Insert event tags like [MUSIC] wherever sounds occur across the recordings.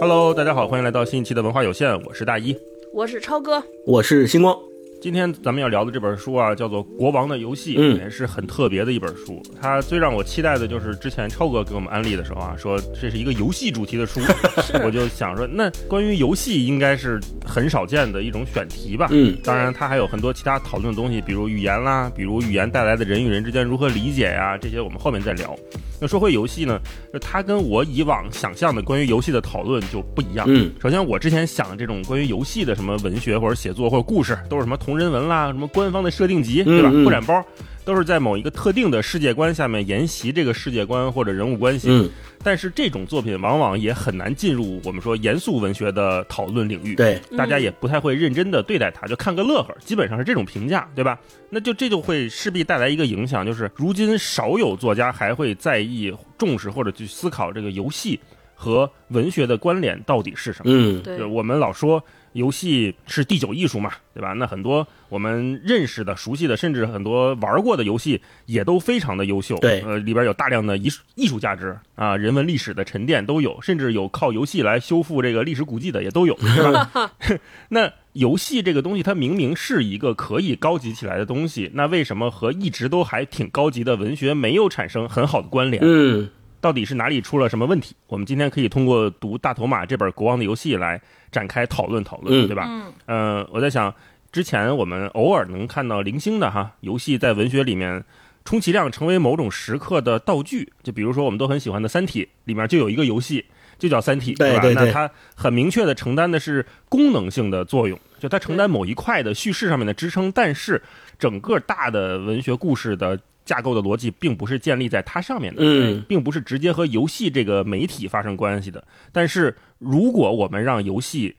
Hello，大家好，欢迎来到新一期的文化有限，我是大一。我是超哥，我是星光。今天咱们要聊的这本书啊，叫做《国王的游戏》，嗯也是很特别的一本书。它最让我期待的就是之前超哥给我们安利的时候啊，说这是一个游戏主题的书，[LAUGHS] 我就想说，那关于游戏应该是很少见的一种选题吧。嗯当然，它还有很多其他讨论的东西，比如语言啦，比如语言带来的人与人之间如何理解呀、这些我们后面再聊。那说回游戏呢，就它跟我以往想象的关于游戏的讨论就不一样。嗯首先，我之前想的这种关于游戏的什么文学或者写作或者故事，都是什么同人文啦，什么官方的设定集，对吧？扩展包都是在某一个特定的世界观下面沿袭这个世界观或者人物关系。嗯，但是这种作品往往也很难进入我们说严肃文学的讨论领域。对，大家也不太会认真的对待它，就看个乐呵，基本上是这种评价，对吧？那就这就会势必带来一个影响，就是如今少有作家还会在意、重视或者去思考这个游戏和文学的关联到底是什么。嗯对我们老说游戏是第九艺术嘛，对吧？那很多我们认识的、熟悉的，甚至很多玩过的游戏也都非常的优秀。对呃，里边有大量的艺术艺术价值啊，人文历史的沉淀都有，甚至有靠游戏来修复这个历史古迹的也都有，[LAUGHS] 是吧？[LAUGHS] 那游戏这个东西，它明明是一个可以高级起来的东西，那为什么和一直都还挺高级的文学没有产生很好的关联？嗯到底是哪里出了什么问题？我们今天可以通过读大头马这本《国王的游戏》来展开讨论讨论，嗯对吧？嗯呃，我在想，之前我们偶尔能看到零星的哈游戏在文学里面，充其量成为某种时刻的道具。就比如说我们都很喜欢的《三体》里面就有一个游戏，就叫《三体》，吧？对对对那它很明确的承担的是功能性的作用，就它承担某一块的叙事上面的支撑，但是整个大的文学故事的架构的逻辑并不是建立在它上面的。嗯并不是直接和游戏这个媒体发生关系的。但是如果我们让游戏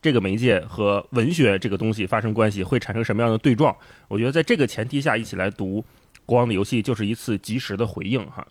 这个媒介和文学这个东西发生关系，会产生什么样的对撞？我觉得在这个前提下一起来读《国王的游戏》，就是一次及时的回应哈。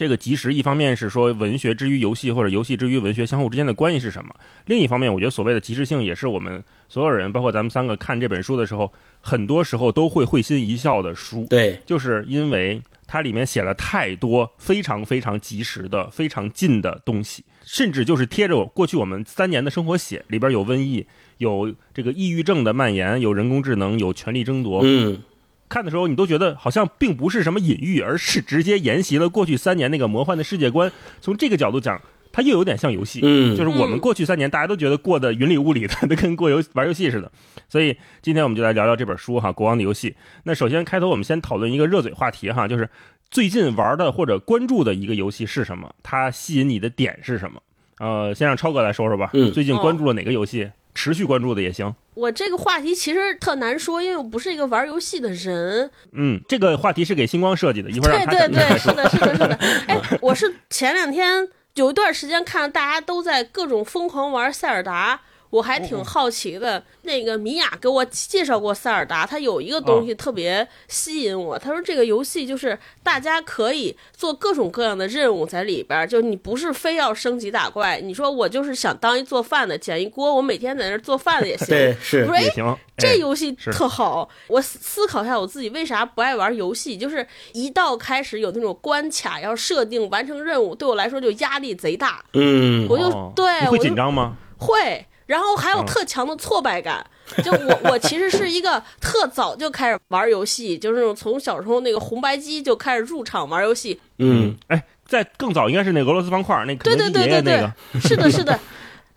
这个及时，一方面是说文学之于游戏，或者游戏之于文学相互之间的关系是什么；另一方面，我觉得所谓的及时性，也是我们所有人，包括咱们三个看这本书的时候，很多时候都会会心一笑的书。对，就是因为它里面写了太多非常非常及时的、非常近的东西，甚至就是贴着我过去我们三年的生活写，里边有瘟疫，有这个抑郁症的蔓延，有人工智能，有权力争夺。嗯看的时候，你都觉得好像并不是什么隐喻，而是直接沿袭了过去三年那个魔幻的世界观。从这个角度讲，它又有点像游戏。嗯，就是我们过去三年，大家都觉得过得云里雾里的，都跟过游玩游戏似的。所以今天我们就来聊聊这本书哈，《国王的游戏》。那首先开头我们先讨论一个热嘴话题哈，就是最近玩的或者关注的一个游戏是什么？它吸引你的点是什么？呃，先让超哥来说说吧。嗯最近关注了哪个游戏？持续关注的也行。我这个话题其实特难说，因为我不是一个玩游戏的人。嗯，这个话题是给星光设计的，一会儿让他对对对。是的，是的，是的。[LAUGHS] 哎，我是前两天有一段时间看大家都在各种疯狂玩塞尔达。我还挺好奇的，那个米娅给我介绍过塞尔达，它有一个东西特别吸引我。他说这个游戏就是大家可以做各种各样的任务在里边儿，就你不是非要升级打怪，你说我就是想当一做饭的，捡一锅，我每天在那儿做饭的也 [LAUGHS] 行。对是我说哎也，行。这哎游戏特好，我思思考一下我自己为啥不爱玩游戏，就是一到开始有那种关卡要设定完成任务，对我来说就压力贼大，嗯我就、哦你会对我紧张吗？会，然后还有嗯特强的挫败感。就我我其实是一个特早就开始玩游戏，就是那种从小时候那个红白机就开始入场玩游戏。嗯哎，在更早应该是那俄罗斯方块，那肯对对对对对。，是的，是的。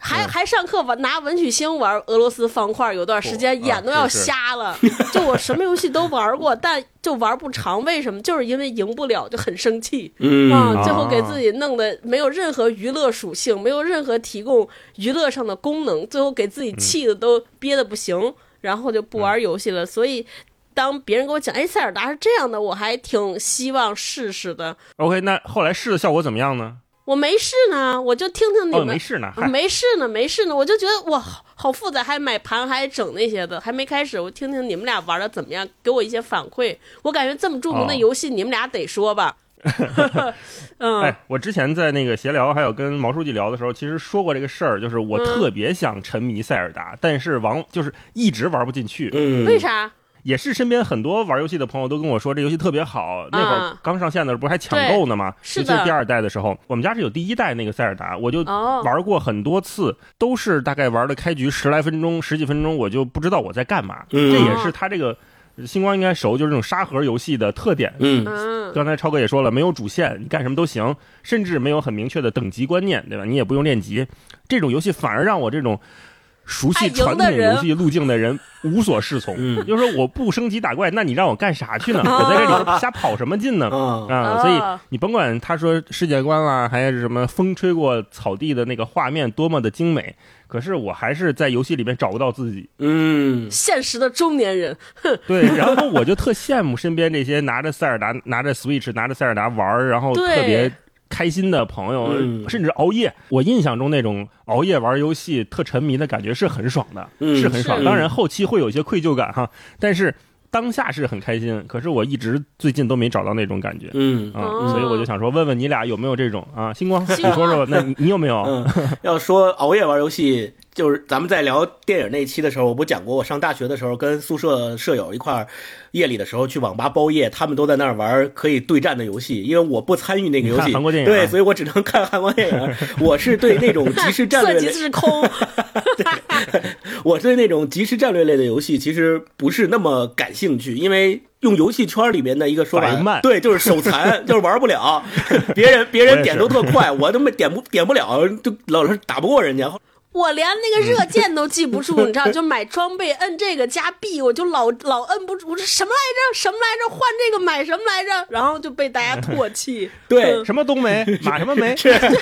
还嗯还上课玩拿文曲星玩俄罗斯方块，有段时间眼都要瞎了。[LAUGHS] 就我什么游戏都玩过，但就玩不长，为什么？就是因为赢不了，就很生气。嗯啊，最后给自己弄得没有任何娱乐属性，没有任何提供娱乐上的功能，最后给自己气的都憋的不行，然后就不玩游戏了。所以，当别人跟我讲，哎，塞尔达是这样的，我还挺希望试试的。OK，那后来试的效果怎么样呢？我没事呢，我就听听你哦，们。没事呢，我，没事呢，没事呢，我就觉得哇，好好复杂，还买盘，还整那些的，还没开始。我听听你们俩玩的怎么样，给我一些反馈。我感觉这么著名的哦游戏，你们俩得说吧。[LAUGHS] 嗯，哎，我之前在那个闲聊，还有跟毛书记聊的时候，其实说过这个事儿，就是我嗯特别想沉迷塞尔达，但是王就是一直玩不进去，嗯，为啥？也是身边很多玩游戏的朋友都跟我说这游戏特别好。那会儿啊刚上线的时候不是还抢购呢吗？是的第二代的时候，我们家是有第一代那个塞尔达，我就哦玩过很多次，都是大概玩的开局十来分钟、十几分钟，我就不知道我在干嘛。嗯这也是它这个星光应该熟，就是这种沙盒游戏的特点。嗯嗯，刚才超哥也说了，没有主线，你干什么都行，甚至没有很明确的等级观念，对吧？你也不用练级，这种游戏反而让我这种熟悉传统游戏路径的人无所适从。嗯就是说我不升级打怪，那你让我干啥去呢？我在这里瞎跑什么劲呢？啊啊，所以啊你甭管他说世界观啦，还是什么风吹过草地的那个画面多么的精美，可是我还是在游戏里面找不到自己。嗯现实的中年人，对，然后我就特羡慕身边这些拿着塞尔达、拿着 Switch、拿着塞尔达玩，然后特别开心的朋友，嗯甚至熬夜。我印象中那种熬夜玩游戏特沉迷的感觉是很爽的，嗯是很爽。当然后期会有一些愧疚感哈，但是当下是很开心。可是我一直最近都没找到那种感觉。嗯啊、哦所以我就想说，问问你俩有没有这种啊？星光，你星光说说，那你你有没有？嗯，要说熬夜玩游戏，就是咱们在聊电影那期的时候，我不讲过，我上大学的时候跟宿舍舍友一块儿，夜里的时候去网吧包夜，他们都在那儿玩可以对战的游戏，因为我不参与那个游戏，韩国电影啊对，所以我只能看韩国电影。我是对那种即时战略类，即是空，[LAUGHS] 我对那种即时战略类的游戏其实不是那么感兴趣，因为。用游戏圈里面的一个说法慢，对，就是手残，就是玩不了。[LAUGHS] 别人别人点都特快，我他妈点不点不了，就老是打不过人家。我连那个热键都记不住，你知道？就买装备摁这个加 B，我就老老摁不住，我说什么来着？什么来着？换这个买什么来着？然后就被大家唾弃。[LAUGHS] 对，什么冬梅，马什么梅？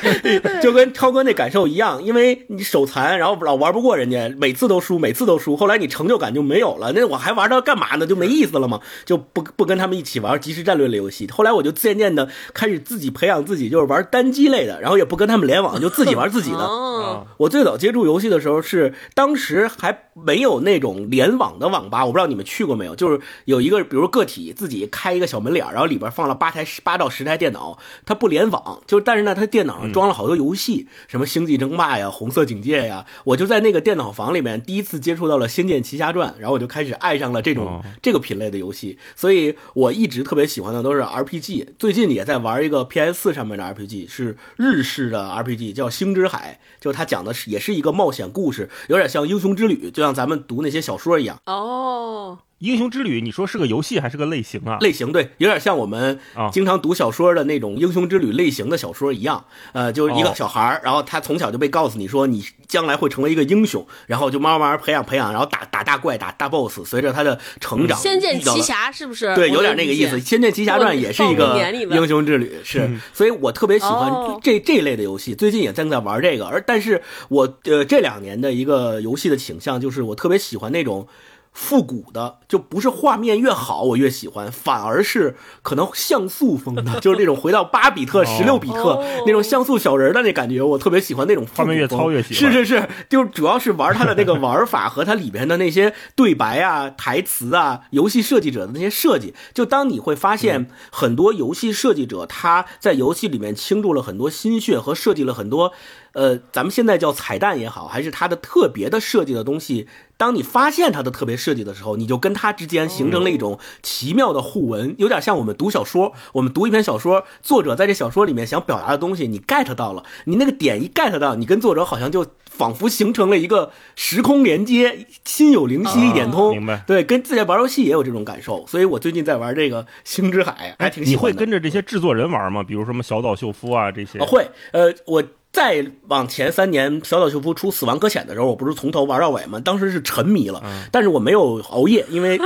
[LAUGHS] 就跟超哥那感受一样，因为你手残，然后老玩不过人家，每次都输，每次都输，后来你成就感就没有了。那我还玩它干嘛呢？就没意思了嘛，就不不跟他们一起玩即时战略类游戏。后来我就渐渐的开始自己培养自己，就是玩单机类的，然后也不跟他们联网，就自己玩自己的。哦，我最早接触游戏的时候是当时还没有那种联网的网吧，我不知道你们去过没有，就是有一个比如个体自己开一个小门脸，然后里边放了八台八到十台电脑，它不联网，就但是呢，它电脑上装了好多游戏，什么星际争霸呀、红色警戒呀，我就在那个电脑房里面第一次接触到了《仙剑奇侠传》，然后我就开始爱上了这种、哦。这个品类的游戏，所以我一直特别喜欢的都是 RPG，最近也在玩一个 PS 四上面的 RPG，是日式的 RPG，叫《星之海》，就它讲的是也是一个冒险故事，有点像英雄之旅，就像咱们读那些小说一样。哦，英雄之旅，你说是个游戏还是个类型啊？类型对，有点像我们啊经常读小说的那种英雄之旅类型的小说一样。呃，就是一个哦小孩儿，然后他从小就被告诉你说你将来会成为一个英雄，然后就慢慢培养培养，然后打打大怪、打大 boss，随着他的成长，仙剑奇侠是不是？对，有点那个意思。《仙剑奇侠传》也是一个英雄之旅，是，所以我特别喜欢哦这这一类的游戏。最近也正在玩这个，而但是我呃这两年的一个游戏的倾向就是我特别喜欢那种。复古的就不是画面越好我越喜欢，反而是可能像素风的，就是那种回到八比特、十六比特哦那种像素小人的那感觉，我特别喜欢那种画面越糙越喜欢是是是，就主要是玩它的那个玩法和它里边的那些对白啊、[LAUGHS] 台词啊，游戏设计者的那些设计。就当你会发现很多游戏设计者他在游戏里面倾注了很多心血和设计了很多，呃，咱们现在叫彩蛋也好，还是它的特别的设计的东西。当你发现它的特别设计的时候，你就跟它之间形成了一种奇妙的互文，有点像我们读小说。我们读一篇小说，作者在这小说里面想表达的东西，你 get 到了，你那个点一 get 到，你跟作者好像就仿佛形成了一个时空连接，心有灵犀一点通。啊明白对，跟自己玩游戏也有这种感受，所以我最近在玩这个《星之海》，还挺喜你会。跟着这些制作人玩吗？比如什么小岛秀夫啊这些？啊，会，呃，我再往前三年，小岛秀夫出《死亡搁浅》的时候，我不是从头玩到尾吗？当时是沉迷了，但是我没有熬夜，因为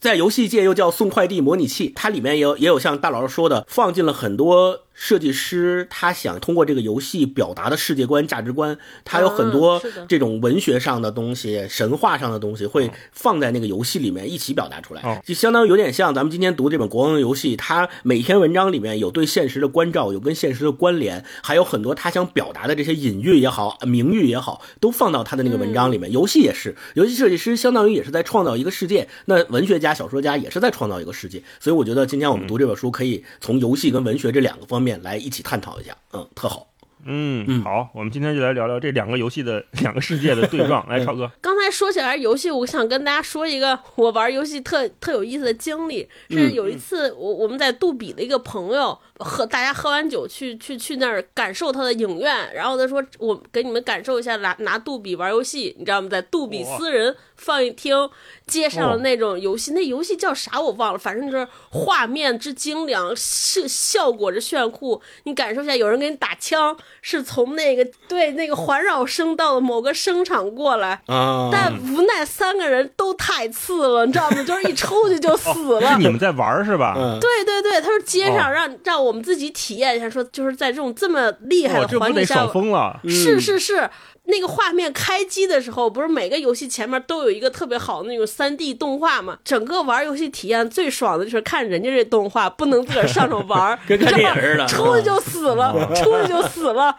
在游戏界又叫送快递模拟器，它里面也有也有像大老师说的，放进了很多。设计师他想通过这个游戏表达的世界观、价值观，他有很多这种文学上的东西、神话上的东西会放在那个游戏里面一起表达出来哦，就相当于有点像咱们今天读这本国王游戏，它每篇文章里面有对现实的关照，有跟现实的关联，还有很多他想表达的这些隐喻也好、明喻也好，都放到他的那个文章里面。游戏也是，游戏设计师相当于也是在创造一个世界，那文学家、小说家也是在创造一个世界。所以我觉得今天我们读这本书，可以从游戏跟文学这两个方面来一起探讨一下，嗯，特好。嗯，嗯。好，我们今天就来聊聊这两个游戏的 [LAUGHS] 两个世界的对撞。[LAUGHS] 来，超哥，刚才说起来游戏，我想跟大家说一个我玩游戏特特有意思的经历，是嗯。有一次我我们在杜比的一个朋友喝大家喝完酒去去去那儿感受他的影院，然后他说我给你们感受一下拿拿杜比玩游戏，你知道吗？在杜比私人放映厅接上了那种游戏，那游戏叫啥我忘了，反正就是画面之精良，是效果之炫酷，你感受一下，有人给你打枪是从那个对那个环绕声道的某个声场过来。啊，但无奈三个人都太次了，你知道吗？就是一抽去就死了。是你们在玩儿是吧？嗯，对对对，他说街上哦让、让我们自己体验一下，说就是在这种这么厉害哦，的环境下，疯了？是是是，那个画面开机的时候，不是每个游戏前面都有一个特别好的那种三 D 动画嘛？整个玩游戏体验最爽的就是看人家这动画，不能自个儿上手玩儿 [LAUGHS] 跟看电影似的出去就死了，出去就死了。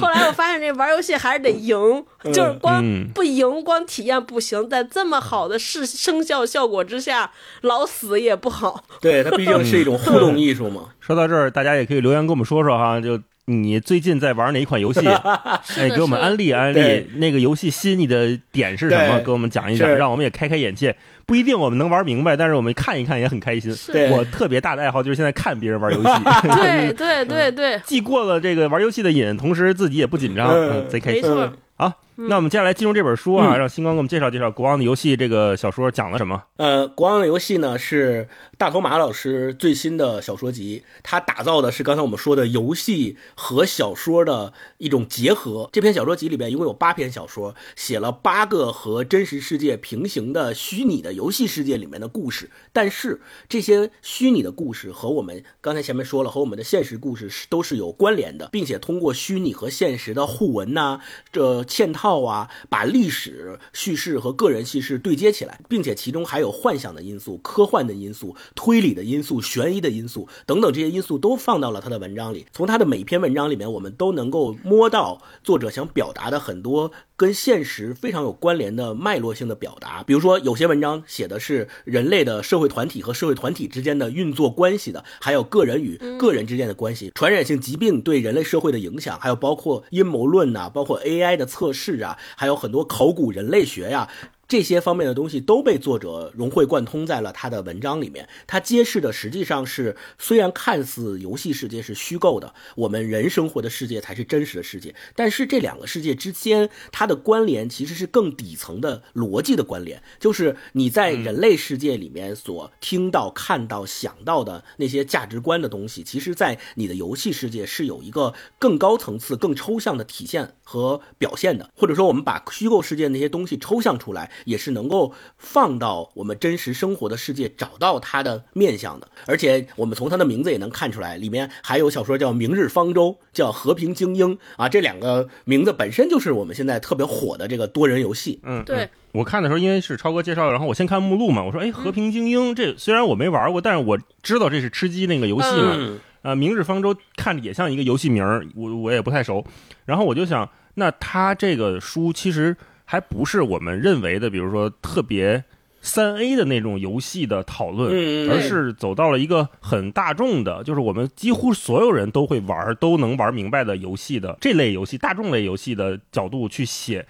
后来我发现这玩游戏还是得赢，就是光嗯不赢，光体验不行，在这么好的视声效效果之下，老死也不好。对，它毕竟是一种互动艺术嘛。[LAUGHS] 说到这儿，大家也可以留言跟我们说说哈，就你最近在玩哪一款游戏？[LAUGHS] 哎，给我们安利安利那个游戏吸引你的点是什么？给我们讲一讲，让我们也开开眼界。不一定我们能玩明白，但是我们看一看也很开心。对我特别大的爱好就是现在看别人玩游戏，[LAUGHS] 对对对对，既过了这个玩游戏的瘾，同时自己也不紧张，贼开心。没错。好，那我们接下来进入这本书啊，嗯让星光给我们介绍介绍《国王的游戏》这个小说讲了什么。呃，国王的游戏呢是大头马老师最新的小说集，他打造的是刚才我们说的游戏和小说的一种结合。这篇小说集里边一共有八篇小说，写了八个和真实世界平行的虚拟的游戏世界里面的故事。但是这些虚拟的故事和我们刚才前面说了，和我们的现实故事是都是有关联的，并且通过虚拟和现实的互文呐、这嵌套啊，把历史叙事和个人叙事对接起来，并且其中还有幻想的因素、科幻的因素、推理的因素、悬疑的因素等等这些因素都放到了他的文章里。从他的每一篇文章里面，我们都能够摸到作者想表达的很多跟现实非常有关联的脉络性的表达。比如说，有些文章写的是人类的社会团体和社会团体之间的运作关系的，还有个人与个人之间的关系，传染性疾病对人类社会的影响，还有包括阴谋论呐、包括 AI 的测试啊，还有很多考古人类学呀、这些方面的东西都被作者融会贯通在了他的文章里面。他揭示的实际上是，虽然看似游戏世界是虚构的，我们人生活的世界才是真实的世界，但是这两个世界之间它的关联其实是更底层的逻辑的关联，就是你在人类世界里面所听到、看到、想到的那些价值观的东西，其实在你的游戏世界是有一个更高层次、更抽象的体现和表现的，或者说我们把虚构世界那些东西抽象出来，也是能够放到我们真实生活的世界找到它的面相的。而且我们从它的名字也能看出来，里面还有小说叫《明日方舟》，叫《和平精英》啊，这两个名字本身就是我们现在特别火的这个多人游戏。嗯，对嗯我看的时候，因为是超哥介绍，然后我先看目录嘛，我说，哎，和平精英这虽然我没玩过，但是我知道这是吃鸡那个游戏嘛，嗯啊，明日方舟看着也像一个游戏名儿，我我也不太熟。然后我就想，那他这个书其实还不是我们认为的，比如说特别三 A 的那种游戏的讨论，嗯而是走到了一个很大众的，就是我们几乎所有人都会玩、都能玩明白的游戏的这类游戏、大众类游戏的角度去写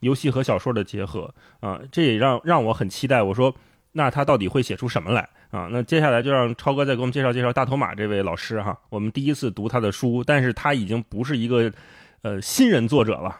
游戏和小说的结合啊，这也让让我很期待。我说，那他到底会写出什么来啊？那接下来就让超哥再给我们介绍介绍大头马这位老师哈。我们第一次读他的书，但是他已经不是一个呃新人作者了。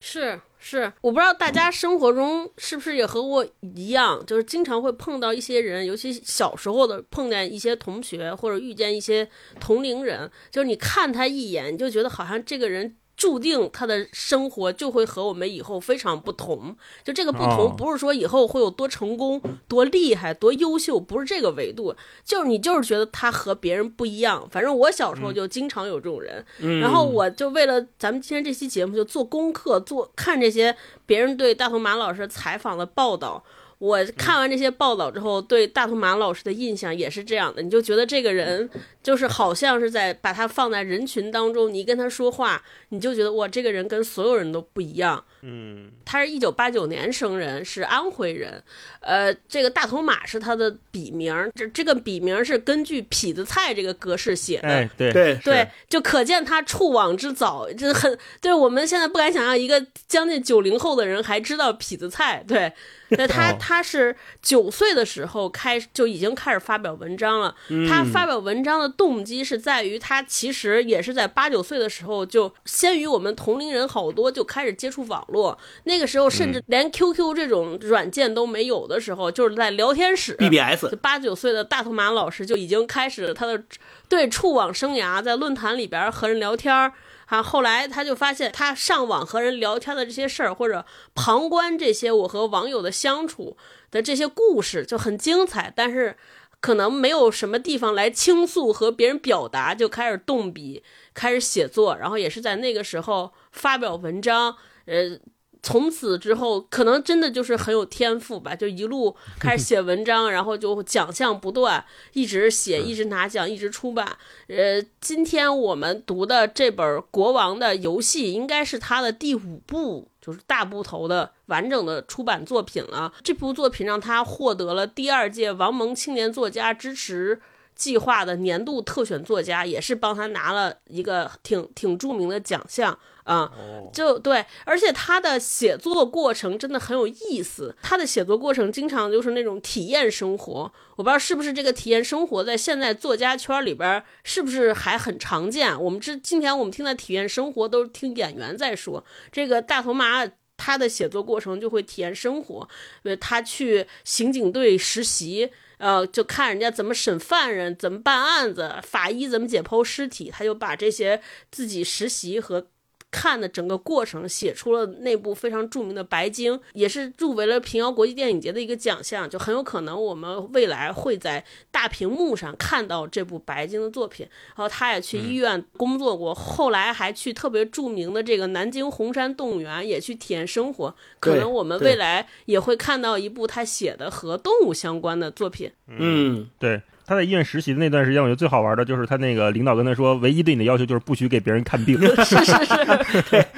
是是，我不知道大家生活中是不是也和我一样，就是经常会碰到一些人，尤其小时候的碰见一些同学或者遇见一些同龄人，就是你看他一眼，你就觉得好像这个人。注定他的生活就会和我们以后非常不同，就这个不哦同，不是说以后会有多成功、多厉害、多优秀，不是这个维度，就是你就是觉得他和别人不一样。反正我小时候就经常有这种人，嗯然后我就为了咱们今天这期节目，就做功课，做看这些别人对大头马老师采访的报道。我看完这些报道之后，对大头马老师的印象也是这样的，你就觉得这个人就是好像是在把他放在人群当中，你跟他说话，你就觉得哇，这个人跟所有人都不一样。嗯，他是一九八九年生人，是安徽人。呃，这个大头马是他的笔名，这这个笔名是根据痞子蔡这个格式写的。哎，对对对，就可见他触网之早，这很对我们现在不敢想象，一个将近九零后的人还知道痞子蔡。对，那他哦他是九岁的时候开就已经开始发表文章了。他发表文章的动机是在于他其实也是在八九岁的时候就先于我们同龄人好多就开始接触网络，那个时候甚至连 QQ 这种软件都没有的时候，就是在聊天室 BBS 八九岁的大头马老师就已经开始他的对触网生涯，在论坛里边和人聊天儿。啊，后来他就发现，他上网和人聊天的这些事儿，或者旁观这些我和网友的相处的这些故事，就很精彩。但是可能没有什么地方来倾诉和别人表达，就开始动笔，开始写作，然后也是在那个时候发表文章，呃。从此之后，可能真的就是很有天赋吧，就一路开始写文章，[LAUGHS] 然后就奖项不断，一直写，一直拿奖，一直出版。呃，今天我们读的这本《国王的游戏》应该是他的第五部，就是大部头的完整的出版作品了。这部作品让他获得了第二届王蒙青年作家支持计划的年度特选作家，也是帮他拿了一个挺挺著名的奖项啊。就对，而且他的写作过程真的很有意思。他的写作过程经常就是那种体验生活，我不知道是不是这个体验生活在现在作家圈里边是不是还很常见。我们之今天我们听的体验生活都是听演员在说，这个大头妈。他的写作过程就会体验生活，呃，他去刑警队实习，呃，就看人家怎么审犯人，怎么办案子，法医怎么解剖尸体，他就把这些自己实习和看的整个过程写出了那部非常著名的《白鲸》，也是入围了平遥国际电影节的一个奖项，就很有可能我们未来会在大屏幕上看到这部《白鲸》的作品。然后他也去医院工作过，后来还去特别著名的这个南京红山动物园也去体验生活。可能我们未来也会看到一部他写的和动物相关的作品。嗯，对。他在医院实习的那段时间，我觉得最好玩的就是他那个领导跟他说，唯一对你的要求就是不许给别人看病。是 [LAUGHS] 是是，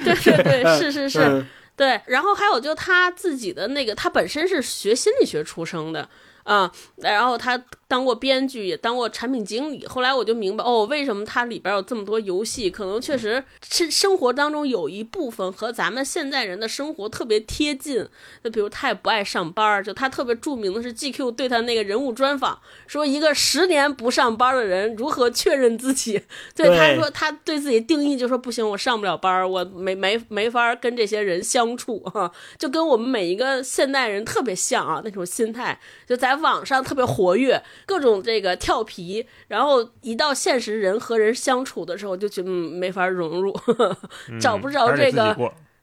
对对对，是是是。嗯对，然后还有就他自己的那个，他本身是学心理学出生的，啊、然后他当过编剧，也当过产品经理。后来我就明白，哦，为什么它里边有这么多游戏？可能确实是生活当中有一部分和咱们现在人的生活特别贴近。就比如他也不爱上班儿，就他特别著名的是 GQ 对他那个人物专访，说一个十年不上班的人如何确认自己。对，对他说他对自己定义就说不行，我上不了班儿，我没没没法跟这些人相处啊，就跟我们每一个现代人特别像啊，那种心态，就在网上特别活跃，各种这个跳皮，然后一到现实人和人相处的时候，就觉得嗯没法融入，[LAUGHS] 找不着这个。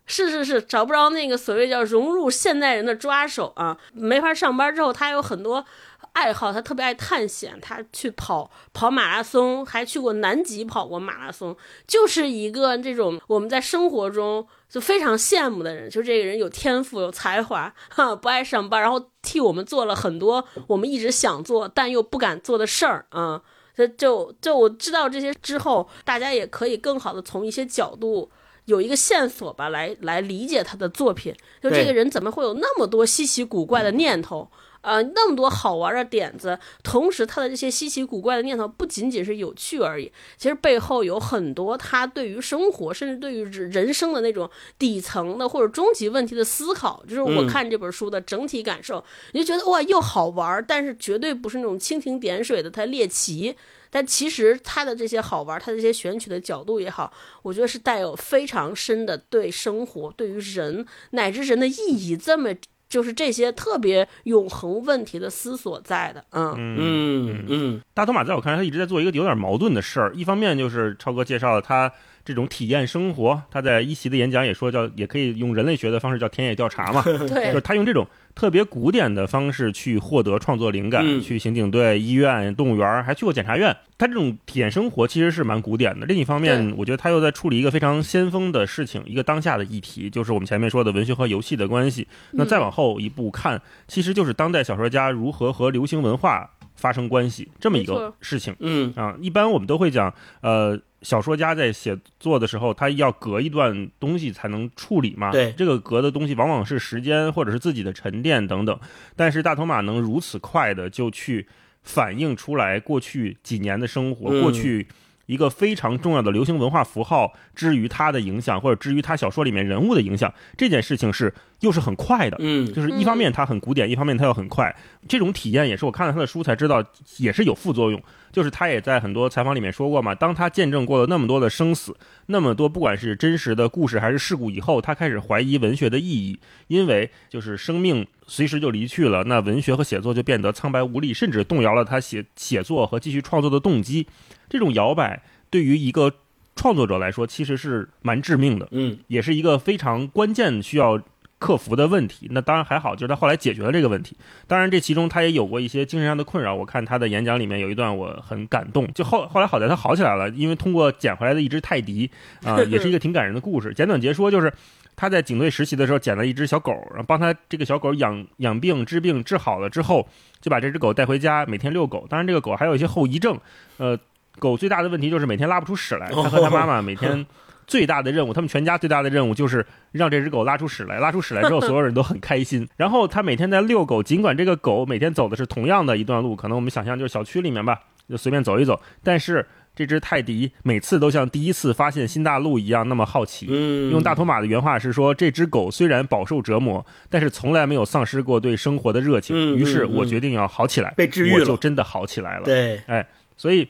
是是是，找不着那个所谓叫融入现代人的抓手啊，没法上班之后，他有很多爱好，他特别爱探险，他去跑跑马拉松，还去过南极跑过马拉松，就是一个这种我们在生活中就非常羡慕的人，就这个人有天赋有才华，哈，不爱上班，然后替我们做了很多我们一直想做但又不敢做的事儿啊。就就就我知道这些之后，大家也可以更好的从一些角度有一个线索吧，来来理解他的作品。就这个人怎么会有那么多稀奇古怪的念头？呃，那么多好玩的点子，同时他的这些稀奇古怪的念头不仅仅是有趣而已，其实背后有很多他对于生活，甚至对于人生的那种底层的或者终极问题的思考。就是我嗯看这本书的整体感受，你就觉得哇，又好玩，但是绝对不是那种蜻蜓点水的他猎奇。但其实他的这些好玩，他的这些选取的角度也好，我觉得是带有非常深的对生活、对于人乃至人的意义这么。就是这些特别永恒问题的思索在的，嗯嗯嗯大头马在我看来，他一直在做一个有点矛盾的事儿。一方面就是超哥介绍了他这种体验生活。他在一席的演讲也说叫，也可以用人类学的方式叫田野调查嘛，[LAUGHS] 就是，他用这种特别古典的方式去获得创作灵感，嗯去刑警队、医院、动物园，还去过检察院。他这种体验生活其实是蛮古典的。另一方面，我觉得他又在处理一个非常先锋的事情，一个当下的议题，就是我们前面说的文学和游戏的关系。那再往后一步看，其实就是当代小说家如何和流行文化发生关系这么一个事情。嗯啊，一般我们都会讲，呃，小说家在写作的时候，他要隔一段东西才能处理嘛。对这个隔的东西往往是时间或者是自己的沉淀等等。但是大头马能如此快的就去反映出来过去几年的生活，嗯过去。一个非常重要的流行文化符号之于他的影响，或者之于他小说里面人物的影响，这件事情是又是很快的，嗯就是一方面它很古典，一方面它又很快。这种体验也是我看了他的书才知道，也是有副作用。就是他也在很多采访里面说过嘛，当他见证过了那么多的生死，那么多不管是真实的故事还是事故以后，他开始怀疑文学的意义，因为就是生命随时就离去了，那文学和写作就变得苍白无力，甚至动摇了他写写作和继续创作的动机。这种摇摆对于一个创作者来说，其实是蛮致命的。嗯也是一个非常关键需要克服的问题。那当然还好，就是他后来解决了这个问题。当然，这其中他也有过一些精神上的困扰。我看他的演讲里面有一段我很感动，就后后来好在他好起来了，因为通过捡回来的一只泰迪啊、[LAUGHS] 也是一个挺感人的故事。简短截说就是。他在警队实习的时候捡了一只小狗，然后帮他这个小狗养养病治病治好了之后，就把这只狗带回家，每天遛狗。当然，这个狗还有一些后遗症，呃，狗最大的问题就是每天拉不出屎来。[LAUGHS] 他和他妈妈每天最大的任务，他们全家最大的任务就是让这只狗拉出屎来。拉出屎来之后，[LAUGHS] 所有人都很开心。然后他每天在遛狗，尽管这个狗每天走的是同样的一段路，可能我们想象就是小区里面吧，就随便走一走，但是这只泰迪每次都像第一次发现新大陆一样那么好奇。嗯，用大头马的原话是说，这只狗虽然饱受折磨，但是从来没有丧失过对生活的热情。嗯于是嗯我决定要好起来，被治愈了我就真的好起来了。对，哎所以，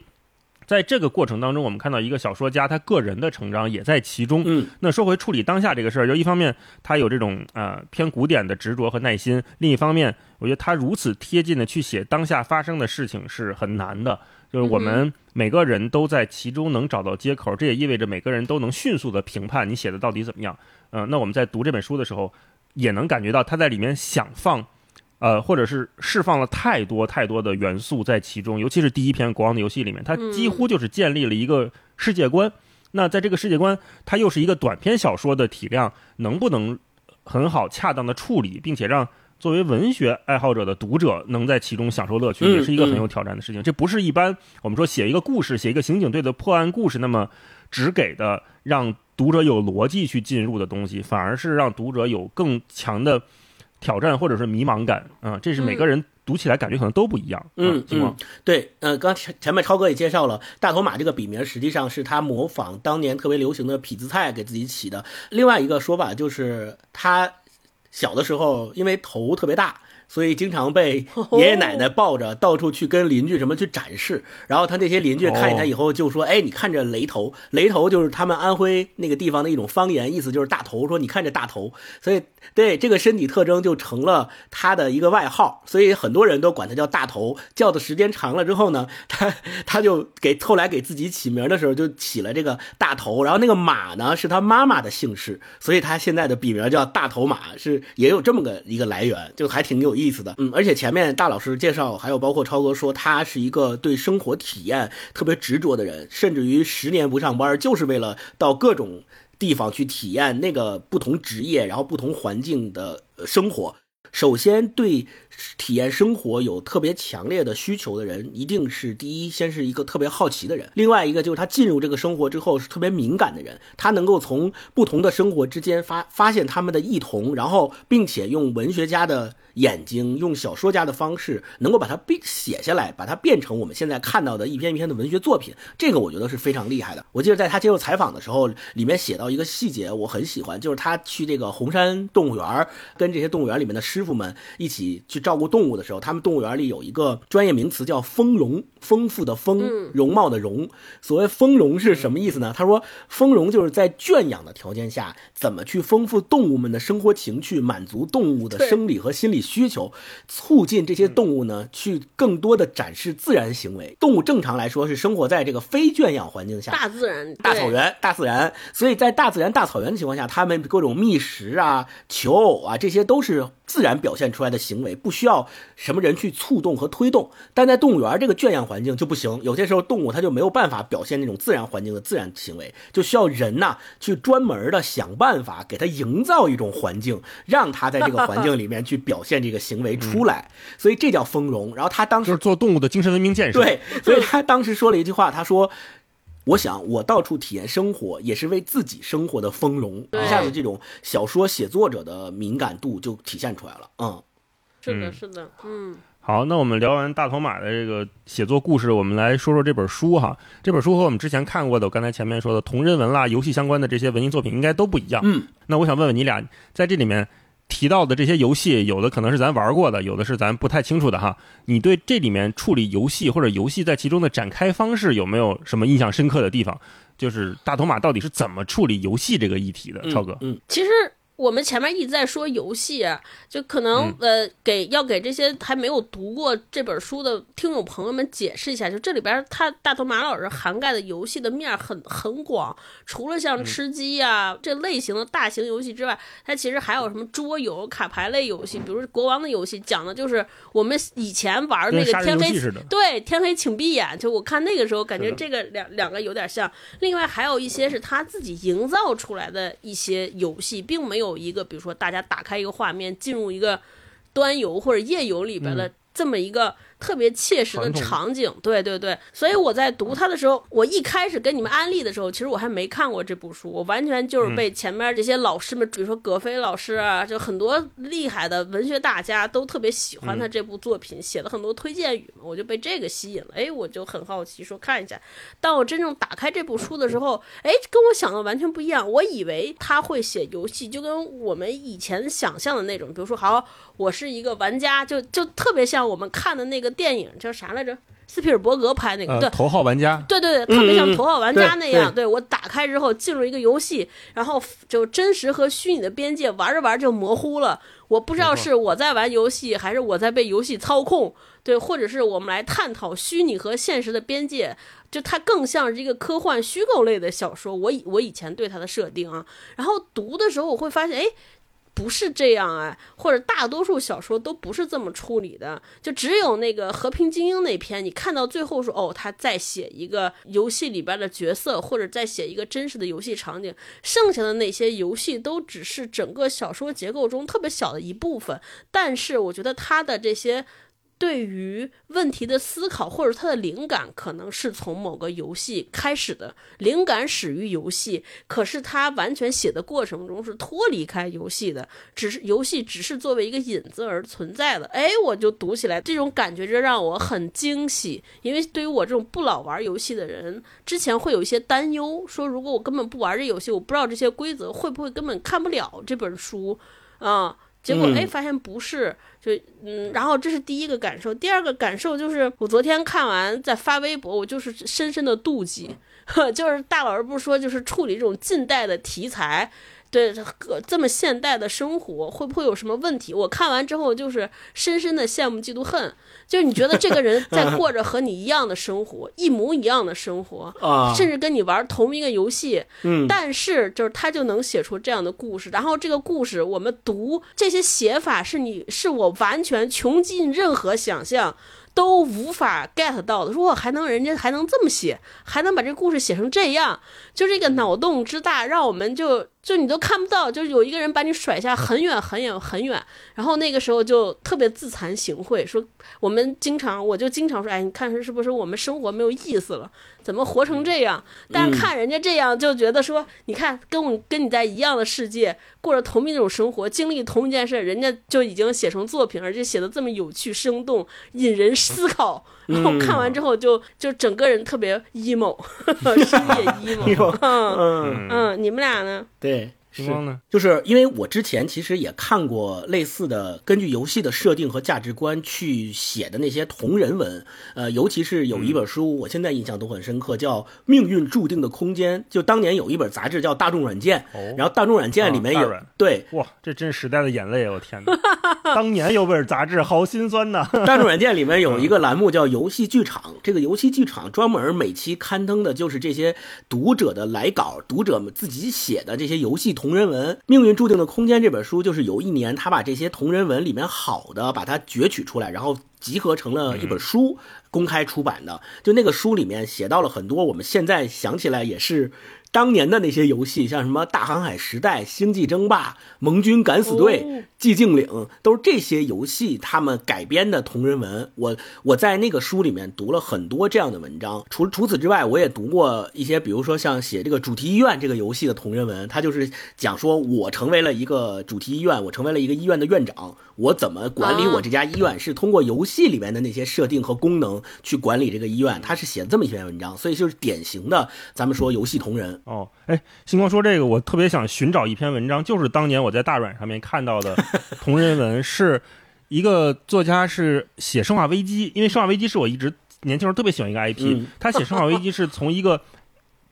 在这个过程当中，我们看到一个小说家他个人的成长也在其中。嗯那说回处理当下这个事儿，就一方面他有这种呃偏古典的执着和耐心，另一方面，我觉得他如此贴近的去写当下发生的事情是很难的。就是我们每个人都在其中能找到接口，这也意味着每个人都能迅速的评判你写的到底怎么样。嗯、那我们在读这本书的时候，也能感觉到他在里面想放。呃，或者是释放了太多太多的元素在其中，尤其是第一篇《国王的游戏》里面，它几乎就是建立了一个世界观。那在这个世界观，它又是一个短篇小说的体量，能不能很好、恰当的处理，并且让作为文学爱好者的读者能在其中享受乐趣，嗯也是一个很有挑战的事情。这不是一般我们说写一个故事、写一个刑警队的破案故事那么只给的让读者有逻辑去进入的东西，反而是让读者有更强的挑战或者是迷茫感啊、这是每个人读起来感觉可能都不一样。嗯嗯，对，呃，刚前前面超哥也介绍了，大头马这个笔名实际上是他模仿当年特别流行的痞子蔡给自己起的。另外一个说法就是他小的时候因为头特别大。所以经常被爷爷奶奶抱着到处去跟邻居什么去展示，然后他那些邻居看见他以后就说：“哎，你看这雷头，雷头就是他们安徽那个地方的一种方言，意思就是大头。说你看这大头，所以对这个身体特征就成了他的一个外号，所以很多人都管他叫大头。叫的时间长了之后呢，[LAUGHS] 他他就给后来给自己起名的时候就起了这个大头，然后那个马呢是他妈妈的姓氏，所以他现在的笔名叫大头马，是也有这么个一个来源，就还挺有意思的。嗯，而且前面大老师介绍，还有包括超哥说，他是一个对生活体验特别执着的人，甚至于十年不上班就是为了到各种地方去体验那个不同职业，然后不同环境的生活。首先，对体验生活有特别强烈的需求的人，一定是第一，先是一个特别好奇的人；另外一个就是他进入这个生活之后是特别敏感的人，他能够从不同的生活之间发发现他们的异同，然后并且用文学家的眼睛，用小说家的方式，能够把它变写下来，把它变成我们现在看到的一篇一篇的文学作品。这个我觉得是非常厉害的。我记得在他接受采访的时候，里面写到一个细节，我很喜欢，就是他去这个红山动物园，跟这些动物园里面的师傅们一起去照顾动物的时候，他们动物园里有一个专业名词叫丰容，丰富的丰，容貌的容。所谓丰容是什么意思呢？他说，丰容就是在圈养的条件下，怎么去丰富动物们的生活情趣，满足动物的生理和心理需需求，促进这些动物呢去更多的展示自然行为。动物正常来说是生活在这个非圈养环境下，大自然、大草原、大自然，所以在大自然、大草原的情况下，它们各种觅食啊、求偶啊，这些都是自然表现出来的行为，不需要什么人去触动和推动。但在动物园这个圈养环境就不行，有些时候动物它就没有办法表现那种自然环境的自然行为，就需要人呐去专门的想办法给它营造一种环境，让它在这个环境里面去表现这个行为出来，所以这叫丰容。然后他当时就是做动物的精神文明建设。对，所以他当时说了一句话，他说。我想，我到处体验生活，也是为自己生活的丰容。一下子，这种小说写作者的敏感度就体现出来了。嗯，是的，嗯是的，嗯，好，那我们聊完大头马的这个写作故事，我们来说说这本书哈。这本书和我们之前看过的，我刚才前面说的同人文啦、游戏相关的这些文艺作品应该都不一样。嗯，那我想问问你俩，在这里面提到的这些游戏，有的可能是咱玩过的，有的是咱不太清楚的哈。你对这里面处理游戏或者游戏在其中的展开方式有没有什么印象深刻的地方？就是大头马到底是怎么处理游戏这个议题的？超哥，嗯，其实我们前面一直在说游戏啊，就可能、呃给要给这些还没有读过这本书的听众朋友们解释一下，就这里边他大头马老师涵盖的游戏的面儿很很广，除了像吃鸡呀、这类型的大型游戏之外，它其实还有什么桌游、卡牌类游戏，比如说国王的游戏，讲的就是我们以前玩的那个天黑。对，天黑请闭眼。就我看那个时候，感觉这个两两个有点像。另外还有一些是他自己营造出来的一些游戏，并没有一个，比如说大家打开一个画面，进入一个端游或者页游里边的这么一个特别切实的场景。对对对，所以我在读它的时候，我一开始跟你们安利的时候，其实我还没看过这部书，我完全就是被前面这些老师们，比如说葛飞老师啊，就很多厉害的文学大家都特别喜欢他这部作品，写了很多推荐语嘛，我就被这个吸引了。哎，我就很好奇，说看一下。当我真正打开这部书的时候，哎，跟我想的完全不一样。我以为他会写游戏，就跟我们以前想象的那种，比如说，好，我是一个玩家，就就特别像我们看的那个电影叫啥来着？斯皮尔伯格拍那个，呃，对，头号玩家，对对对，特别像头号玩家那样。对我打开之后进入一个游戏，然后就真实和虚拟的边界玩着玩着就模糊了。我不知道是我在玩游戏，还是我在被游戏操控。对，或者是我们来探讨虚拟和现实的边界，就它更像是一个科幻虚构类的小说。我以我以前对它的设定啊，然后读的时候我会发现，哎。不是这样啊，或者大多数小说都不是这么处理的，就只有那个《和平精英》那篇，你看到最后说哦，他在写一个游戏里边的角色，或者在写一个真实的游戏场景，剩下的那些游戏都只是整个小说结构中特别小的一部分。但是我觉得他的这些。对于问题的思考，或者他的灵感，可能是从某个游戏开始的，灵感始于游戏。可是他完全写的过程中是脱离开游戏的，只是游戏只是作为一个引子而存在的。哎，我就读起来这种感觉就让我很惊喜，因为对于我这种不老玩游戏的人，之前会有一些担忧，说如果我根本不玩这游戏，我不知道这些规则，会不会根本看不了这本书啊？结果嗯哎，发现不是，就嗯，然后这是第一个感受，第二个感受就是我昨天看完在发微博，我就是深深的妒忌，[LAUGHS] 就是大老师不是说就是处理这种近代的题材。对，这这么现代的生活会不会有什么问题？我看完之后就是深深的羡慕、嫉妒、恨。就是你觉得这个人在 [LAUGHS] 过着和你一样的生活，一模一样的生活，啊，甚至跟你玩同一个游戏，嗯，但是就是他就能写出这样的故事，然后这个故事我们读这些写法是你是我完全穷尽任何想象都无法 get 到的。如果还能人家还能这么写，还能把这故事写成这样，就这个脑洞之大，让我们就就你都看不到，就是有一个人把你甩下很远很远很远，然后那个时候就特别自惭形秽，说我们经常我就经常说，哎，你看是不是我们生活没有意思了？怎么活成这样？但是看人家这样，就觉得说，你看跟我跟你在一样的世界，过着同一种生活，经历同一件事，人家就已经写成作品，而且写的这么有趣、生动，引人思考。然后看完之后就，就整个人特别 emo，[LAUGHS] [LAUGHS] 深夜 emo。嗯嗯，嗯，你们俩呢？对。星光呢？就是因为我之前其实也看过类似的，根据游戏的设定和价值观去写的那些同人文，呃，尤其是有一本书，我现在印象都很深刻，叫《命运注定的空间》。就当年有一本杂志叫《大众软件》，然后《大众软件》里面有、啊对哇，这真是时代的眼泪啊！我天哪，[LAUGHS] 当年有本杂志，好心酸呐。[LAUGHS] 大众软件里面有一个栏目叫“游戏剧场”，这个游戏剧场专门每期刊登的就是这些读者的来稿，读者们自己写的这些游戏同同人文。《命运注定的空间》这本书就是有一年他把这些同人文里面好的把它攫取出来，然后集合成了一本书，公开出版的。就那个书里面写到了很多我们现在想起来也是。当年的那些游戏，像什么《大航海时代》《星际争霸》《盟军敢死队》哦寂静岭都是这些游戏他们改编的同人文。我我在那个书里面读了很多这样的文章。除除此之外，我也读过一些，比如说像写这个主题医院这个游戏的同人文，他就是讲说我成为了一个主题医院，我成为了一个医院的院长，我怎么管理我这家医院，是通过游戏里面的那些设定和功能去管理这个医院。他是写这么一篇文章，所以就是典型的咱们说游戏同人。哦，哎，星光说这个，我特别想寻找一篇文章，就是当年我在大软上面看到的同人文，是一个作家是写《生化危机》，因为《生化危机》是我一直年轻时候特别喜欢一个 IP，、嗯他写《生化危机》是从一个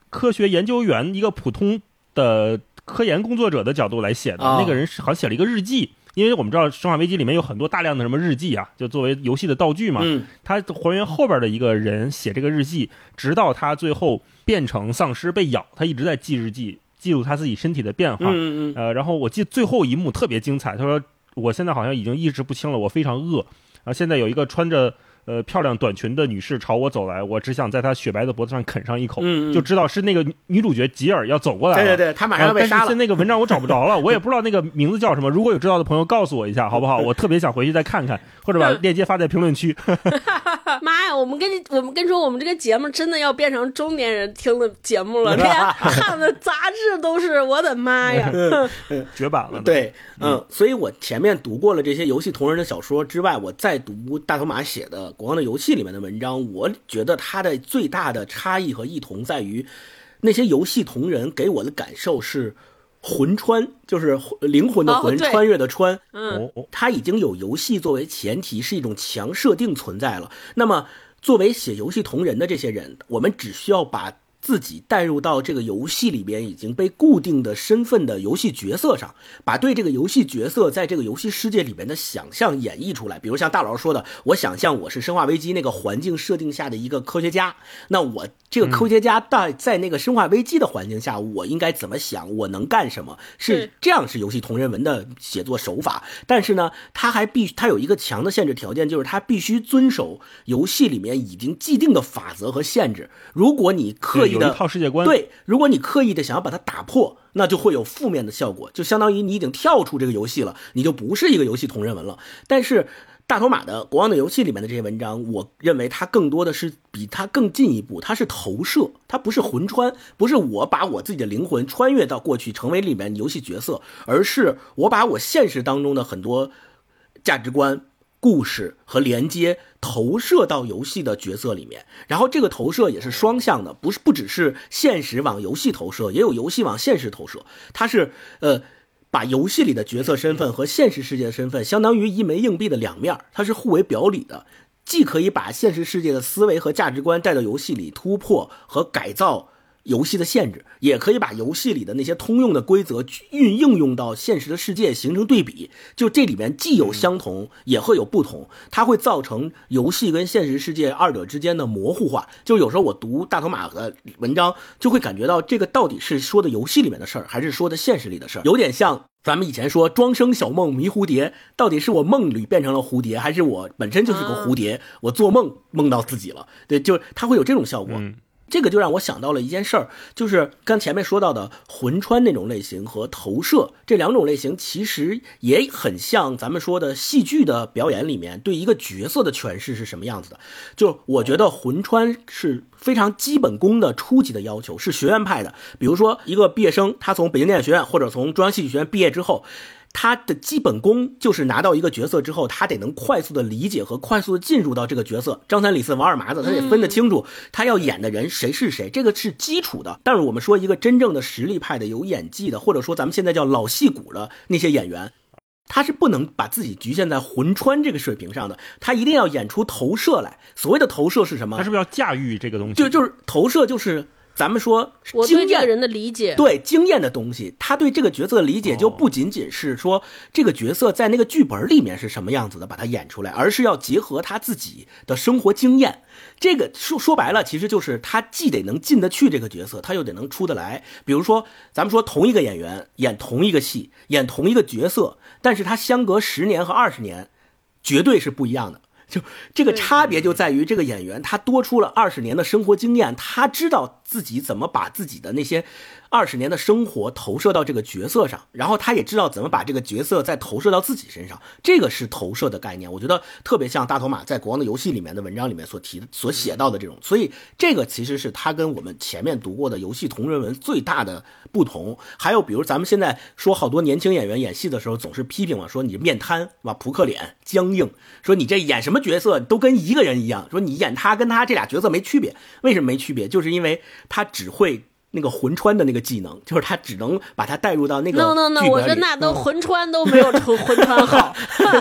科学研究员、一个普通的科研工作者的角度来写的。哦那个人是好像写了一个日记，因为我们知道《生化危机》里面有很多大量的什么日记啊，就作为游戏的道具嘛。嗯他还原后边的一个人写这个日记，直到他最后变成丧尸被咬，他一直在记日记，记录他自己身体的变化。嗯嗯呃，然后我记得最后一幕特别精彩，他说我现在好像已经意识不清了，我非常饿。然后现在有一个穿着呃漂亮短裙的女士朝我走来，我只想在她雪白的脖子上啃上一口，嗯嗯就知道是那个女女主角吉尔要走过来了。对对对，她马上要被杀了呃但是现。在那个文章我找不着了，我也不知道那个名字叫什么。如果有知道的朋友告诉我一下，好不好？我特别想回去再看看，或者把链接发在评论区。[LAUGHS] 妈呀，我们跟你我们跟你说，我们这个节目真的要变成中年人听的节目了，[LAUGHS] 连 [LAUGHS] 看的杂志都是，我的妈呀！绝版了。，对，嗯，所以我前面读过了这些游戏同人的小说之外，我再读大头马写的《国王的游戏》里面的文章，我觉得它的最大的差异和异同在于，那些游戏同人给我的感受是魂穿，就是灵魂的魂，穿越的穿，嗯，哦哦，它已经有游戏作为前提，是一种强设定存在了。那么，作为写游戏同人的这些人，我们只需要把自己带入到这个游戏里边已经被固定的身份的游戏角色上，把对这个游戏角色在这个游戏世界里边的想象演绎出来。比如像大佬说的，我想象我是《生化危机》那个环境设定下的一个科学家，那我这个科学家在在那个《生化危机》的环境下，我应该怎么想？我能干什么？是这样是游戏同人文的写作手法，但是呢，它还必它有一个强的限制条件，就是它必须遵守游戏里面已经既定的法则和限制。如果你刻意一套世界观。，对，如果你刻意的想要把它打破，那就会有负面的效果，就相当于你已经跳出这个游戏了，你就不是一个游戏同人文了。但是大头马的《国王的游戏》里面的这些文章，我认为它更多的是比它更进一步，它是投射，它不是魂穿，不是我把我自己的灵魂穿越到过去成为里面游戏角色，而是我把我现实当中的很多价值观、故事和连接投射到游戏的角色里面，然后这个投射也是双向的，不是不只是现实往游戏投射，也有游戏往现实投射。它是呃，把游戏里的角色身份和现实世界的身份相当于一枚硬币的两面，它是互为表里的，既可以把现实世界的思维和价值观带到游戏里突破和改造。游戏的限制，也可以把游戏里的那些通用的规则运应用到现实的世界，形成对比。就这里面既有相同，也会有不同，它会造成游戏跟现实世界二者之间的模糊化。就有时候我读大头马的文章，就会感觉到这个到底是说的游戏里面的事儿，还是说的现实里的事儿，有点像。咱们以前说庄生晓梦迷蝴蝶，到底是我梦里变成了蝴蝶，还是我本身就是个蝴蝶，我做梦梦到自己了？对，就是它会有这种效果。嗯这个就让我想到了一件事儿，就是刚前面说到的魂穿那种类型和投射这两种类型，其实也很像咱们说的戏剧的表演里面对一个角色的诠释是什么样子的。就我觉得魂穿是非常基本功的初级的要求，是学院派的。比如说一个毕业生，他从北京电影学院或者从中央戏剧学院毕业之后。他的基本功就是拿到一个角色之后，他得能快速的理解和快速的进入到这个角色。张三李四王二麻子，他得分得清楚他要演的人谁是谁，这个是基础的。但是我们说一个真正的实力派的有演技的，或者说咱们现在叫老戏骨的那些演员。他是不能把自己局限在魂穿这个水平上的，他一定要演出投射来。所谓的投射是什么？他是不是要驾驭这个东西？就就是投射，就是咱们说经验人的理解，对经验的东西。他对这个角色的理解就不仅仅是说这个角色在那个剧本里面是什么样子的，把它演出来，而是要结合他自己的生活经验。这个说说白了，其实就是他既得能进得去这个角色，他又得能出得来。比如说，咱们说同一个演员演同一个戏，演同一个角色，但是他相隔十年和二十年，绝对是不一样的。就这个差别就在于这个演员他多出了二十年的生活经验，他知道自己怎么把自己的那些。二十年的生活投射到这个角色上，然后他也知道怎么把这个角色再投射到自己身上，这个是投射的概念。我觉得特别像大头马在《国王的游戏》里面的文章里面所提、所写到的这种，所以这个其实是他跟我们前面读过的游戏同人文最大的不同。还有比如咱们现在说好多年轻演员演戏的时候总是批评嘛，说你面瘫是吧，扑克脸、僵硬，说你这演什么角色都跟一个人一样，说你演他跟他这俩角色没区别。为什么没区别？就是因为他只会。那个魂穿的那个技能，就是他只能把它带入到那个 no no no，我觉得那都魂穿都没有魂 [LAUGHS] 魂穿好。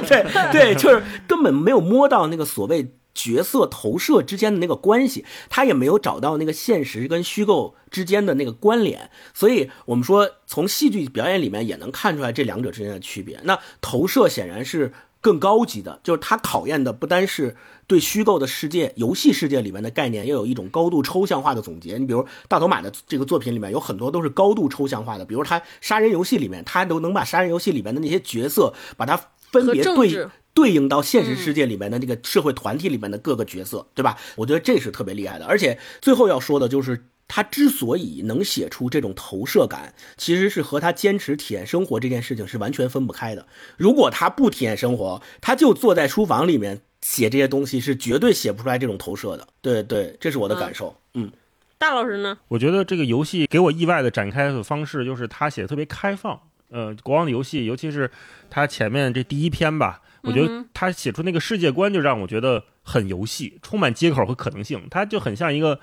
对对，就是根本没有摸到那个所谓角色投射之间的那个关系，他也没有找到那个现实跟虚构之间的那个关联。所以我们说，从戏剧表演里面也能看出来这两者之间的区别。那投射显然是。更高级的，就是它考验的不单是对虚构的世界、游戏世界里面的概念，要有一种高度抽象化的总结。你比如大头马的这个作品里面有很多都是高度抽象化的，比如他杀人游戏里面，他都能把杀人游戏里面的那些角色，把它分别对对应到现实世界里面的这个社会团体里面的各个角色，对吧？我觉得这是特别厉害的。而且最后要说的就是。他之所以能写出这种投射感，其实是和他坚持体验生活这件事情是完全分不开的。如果他不体验生活，他就坐在书房里面写这些东西，是绝对写不出来这种投射的。对对，这是我的感受。嗯，大老师呢？我觉得这个游戏给我意外的展开的方式，就是他写的特别开放。呃，国王的游戏，尤其是他前面这第一篇吧，我觉得他写出那个世界观，就让我觉得很游戏，充满接口和可能性。他就很像一个。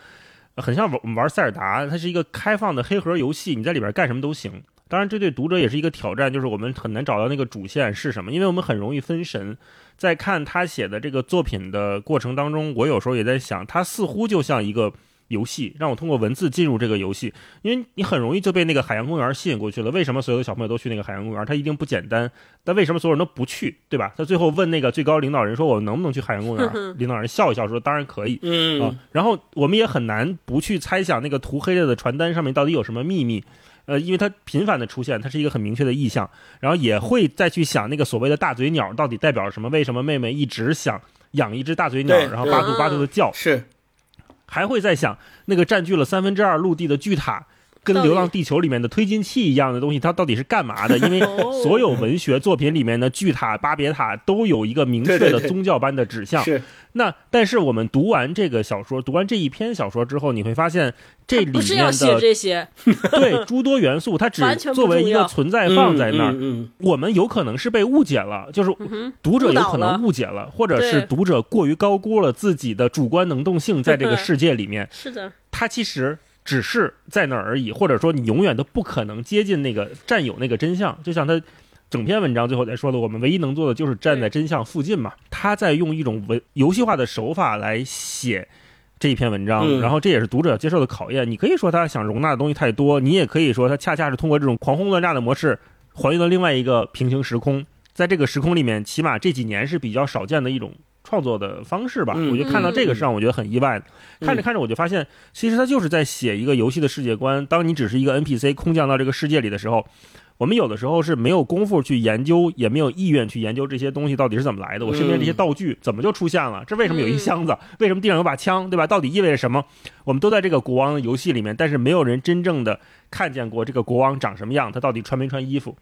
很像玩玩塞尔达，它是一个开放的黑盒游戏，你在里边干什么都行。当然，这对读者也是一个挑战，就是我们很难找到那个主线是什么，因为我们很容易分神。在看他写的这个作品的过程当中，我有时候也在想，他似乎就像一个。游戏让我通过文字进入这个游戏，因为你很容易就被那个海洋公园吸引过去了。为什么所有的小朋友都去那个海洋公园？它一定不简单。但为什么所有人都不去？对吧？他最后问那个最高领导人说：“我能不能去海洋公园？”领导人笑一笑说：“当然可以。”嗯啊，然后我们也很难不去猜想那个涂黑了的传单上面到底有什么秘密。呃，因为它频繁的出现，它是一个很明确的意象。然后也会再去想那个所谓的大嘴鸟到底代表什么？为什么妹妹一直想养一只大嘴鸟，然后巴嘟巴嘟的叫？是。还会在想那个占据了三分之二陆地的巨塔，跟《流浪地球》里面的推进器一样的东西，它到底是干嘛的？因为 [LAUGHS] 所有文学作品里面的巨塔、巴别塔都有一个明确的宗教般的指向。是。那但是我们读完这个小说，读完这一篇小说之后，你会发现这里面的这些 [LAUGHS] 对诸多元素，它只作为一个存在放在那儿。我们有可能是被误解了，就是读者有可能误解了，或者是读者过于高估了自己的主观能动性，在这个世界里面。是的，它其实只是在那儿而已，或者说你永远都不可能接近那个占有那个真相，就像他。整篇文章最后才说的，我们唯一能做的就是站在真相附近嘛。他在用一种文游戏化的手法来写这一篇文章，然后这也是读者接受的考验。你可以说他想容纳的东西太多，你也可以说他恰恰是通过这种狂轰乱炸的模式，还原了另外一个平行时空。在这个时空里面，起码这几年是比较少见的一种创作的方式吧。我就看到这个是让我觉得很意外的。看着看着，我就发现，其实他就是在写一个游戏的世界观。当你只是一个 NPC 空降到这个世界里的时候。我们有的时候是没有功夫去研究，也没有意愿去研究这些东西到底是怎么来的。我身边这些道具怎么就出现了？这为什么有一箱子？为什么地上有把枪？对吧？到底意味着什么？我们都在这个国王游戏里面，但是没有人真正的看见过这个国王长什么样，他到底穿没穿衣服？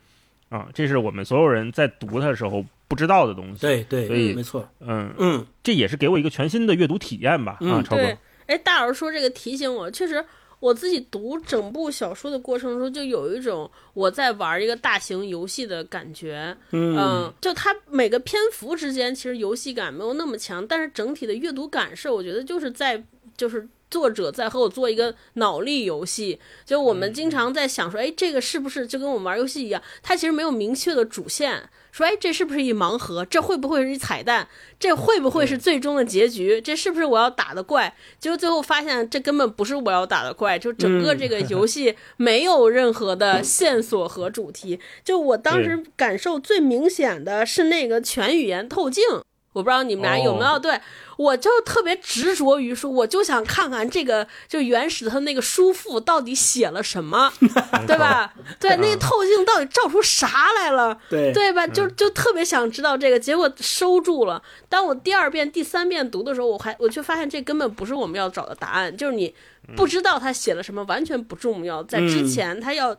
啊，这是我们所有人在读它的时候不知道的东西。对对，所以没错，嗯嗯，这也是给我一个全新的阅读体验吧。啊，超哥，哎，大老师说这个提醒我，确实。我自己读整部小说的过程中，就有一种我在玩一个大型游戏的感觉。嗯，就它每个篇幅之间其实游戏感没有那么强，但是整体的阅读感受，我觉得就是在就是作者在和我做一个脑力游戏。就我们经常在想说，哎，这个是不是就跟我们玩游戏一样？它其实没有明确的主线。说，哎，这是不是一盲盒？这会不会是一彩蛋？这会不会是最终的结局？这是不是我要打的怪？结果最后发现，这根本不是我要打的怪。就整个这个游戏没有任何的线索和主题。就我当时感受最明显的是那个全语言透镜。我不知道你们俩有没有对，我就特别执着于说，我就想看看这个就原始的那个书赋到底写了什么，[LAUGHS] 对吧？对，那个透镜到底照出啥来了？对对吧？就就特别想知道这个，结果收住了。当我第二遍、第三遍读的时候，我还我却发现这根本不是我们要找的答案，就是你不知道他写了什么，完全不重要。在之前，他要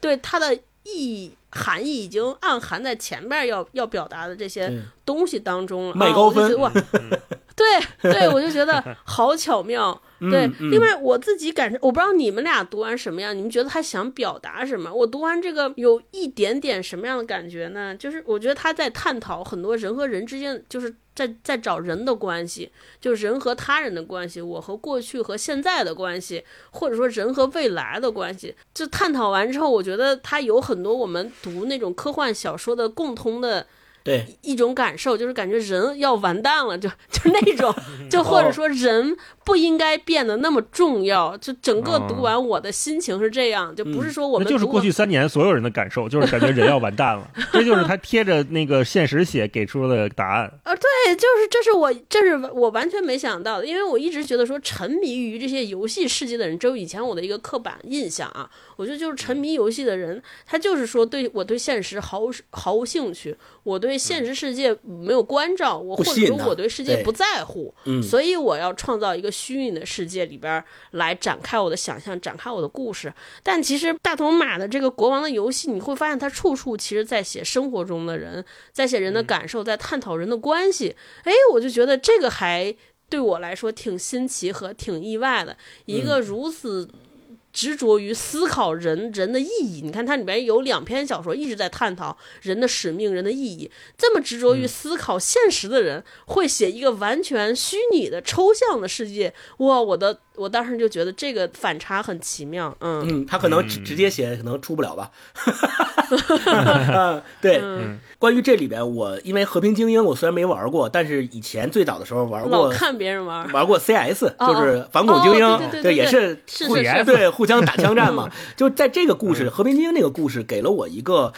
对他的。意含义已经暗含在前面要要表达的这些东西当中了，卖高分哇！[LAUGHS] [LAUGHS] 对对，我就觉得好巧妙。[LAUGHS] 对，另外我自己感受，我不知道你们俩读完什么样，你们觉得他想表达什么？我读完这个有一点点什么样的感觉呢？就是我觉得他在探讨很多人和人之间，就是在在找人的关系，就是人和他人的关系，我和过去和现在的关系，或者说人和未来的关系。就探讨完之后，我觉得他有很多我们读那种科幻小说的共通的。对一种感受，就是感觉人要完蛋了，就 [LAUGHS] 就那种，[LAUGHS] 就或者说人不应该变得那么重要。就整个读完，我的心情是这样，就不是说我们就是过去三年所有人的感受，就是感觉人要完蛋了。[LAUGHS] 这就是他贴着那个现实写给出的答案。啊，对，就是这是我这是我完全没想到的，因为我一直觉得说沉迷于这些游戏世界的人，只有以前我的一个刻板印象啊。我觉得就是沉迷游戏的人，他就是说对我对现实毫无毫无兴趣，我对现实世界没有关照，我或者说我对世界不在乎，所以我要创造一个虚拟的世界里边来展开我的想象，展开我的故事。但其实大头马的这个国王的游戏，你会发现他处处其实在写生活中的人，在写人的感受，在探讨人的关系。哎，我就觉得这个还对我来说挺新奇和挺意外的，一个如此。执着于思考人人的意义，你看它里边有两篇小说一直在探讨人的使命、人的意义。这么执着于思考现实的人，会写一个完全虚拟的抽象的世界。哇，我的。我当时就觉得这个反差很奇妙，嗯。嗯，他可能直直接写可能出不了吧 [LAUGHS] [LAUGHS] 对，关于这里边，我因为和平精英我虽然没玩过，但是以前最早的时候玩过，看别人玩，玩过 CS，就是反恐精英，对，也是是是，对，互相打枪战嘛，[LAUGHS] 就在这个故事和平精英那个故事给了我一个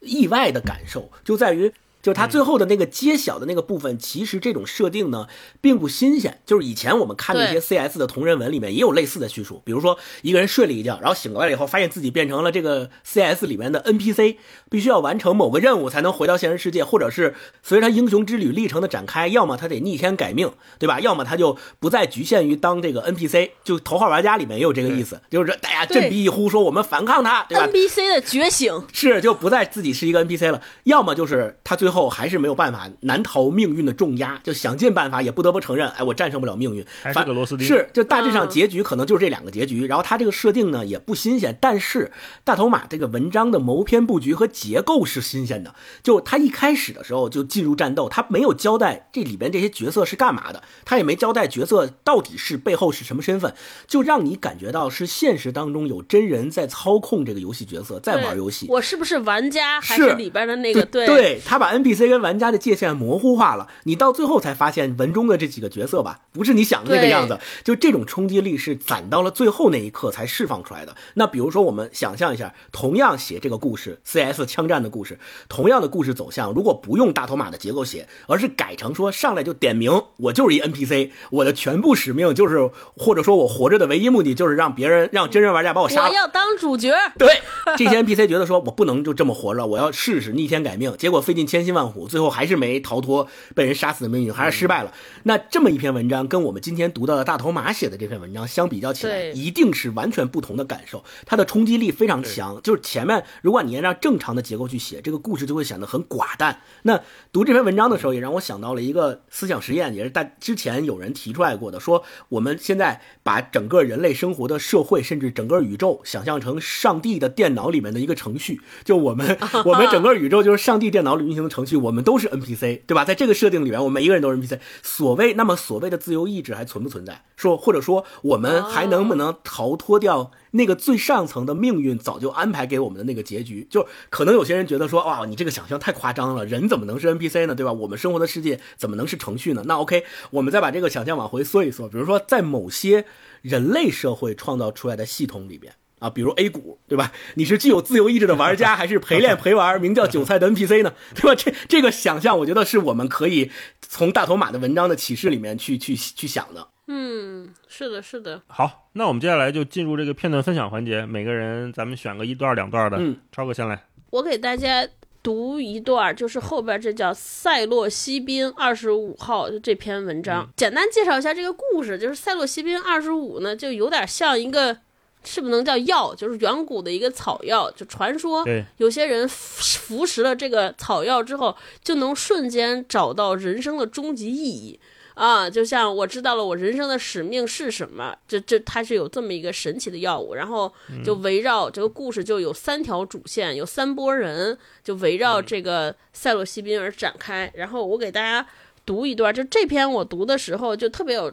意外的感受，就在于。就他最后的那个揭晓的那个部分，其实这种设定呢并不新鲜。就是以前我们看那些 CS 的同人文里面也有类似的叙述，比如说一个人睡了一觉，然后醒过来以后，发现自己变成了这个 CS 里面的 NPC，必须要完成某个任务才能回到现实世界，或者是随着他英雄之旅历程的展开，要么他得逆天改命，对吧？要么他就不再局限于当这个 NPC。就头号玩家里面也有这个意思，就是大家振臂一呼说我们反抗他，对吧？NPC 的觉醒是就不再自己是一个 NPC 了，要么就是他最后还是没有办法，难逃命运的重压，就想尽办法也不得不承认，哎，我战胜不了命运。还是个螺丝钉。是，就大致上结局可能就是这两个结局。然后他这个设定呢也不新鲜，但是大头马这个文章的谋篇布局和结构是新鲜的。就他一开始的时候就进入战斗，他没有交代这里边这些角色是干嘛的，他也没交代角色到底是背后是什么身份，就让你感觉到是现实当中有真人在操控这个游戏角色，在玩游戏。我是不是玩家？还是里边的那个？对，对他把 NPC 跟玩家的界限模糊化了，你到最后才发现文中的这几个角色吧，不是你想的那个样子。就这种冲击力是攒到了最后那一刻才释放出来的。那比如说，我们想象一下，同样写这个故事，CS 枪战的故事，同样的故事走向，如果不用大头马的结构写，而是改成说上来就点名，我就是一 NPC，我的全部使命就是，或者说我活着的唯一目的就是让别人让真人玩家把我杀了。我要当主角。对，这些 NPC 觉得说我不能就这么活着，我要试试逆天改命，结果费尽千辛。辛万虎，最后还是没逃脱被人杀死的命运，还是失败了。那这么一篇文章，跟我们今天读到的大头马写的这篇文章相比较起来，一定是完全不同的感受。它的冲击力非常强，就是前面如果你按照正常的结构去写，这个故事就会显得很寡淡。那读这篇文章的时候，也让我想到了一个思想实验，也是大之前有人提出来过的，说我们现在把整个人类生活的社会，甚至整个宇宙，想象成上帝的电脑里面的一个程序，就我们 [LAUGHS] 我们整个宇宙就是上帝电脑里运行的程序，我们都是 NPC，对吧？在这个设定里面，我们每一个人都是 NPC。所谓那么所谓的自由意志还存不存在？说或者说我们还能不能逃脱掉那个最上层的命运早就安排给我们的那个结局？就可能有些人觉得说，哇，你这个想象太夸张了，人怎么能是 NPC 呢？对吧？我们生活的世界怎么能是程序呢？那 OK，我们再把这个想象往回缩一缩，比如说在某些人类社会创造出来的系统里边。啊，比如 A 股，对吧？你是具有自由意志的玩家，还是陪练 [LAUGHS] 陪玩、名叫韭菜的 NPC 呢？对吧？这这个想象，我觉得是我们可以从大头马的文章的启示里面去去去想的。嗯，是的，是的，好，那我们接下来就进入这个片段分享环节，每个人咱们选个一段两段的。嗯，超哥先来。我给大家读一段，就是后边这叫塞洛西宾二十五号这篇文章，简单介绍一下这个故事。就是塞洛西宾二十五呢，就有点像一个。是不能叫药，就是远古的一个草药。就传说，有些人服服食了这个草药之后，就能瞬间找到人生的终极意义啊！就像我知道了我人生的使命是什么，这这它是有这么一个神奇的药物。然后就围绕这个故事就有三条主线，有三波人，就围绕这个塞洛西宾而展开。然后我给大家读一段，就这篇我读的时候就特别有。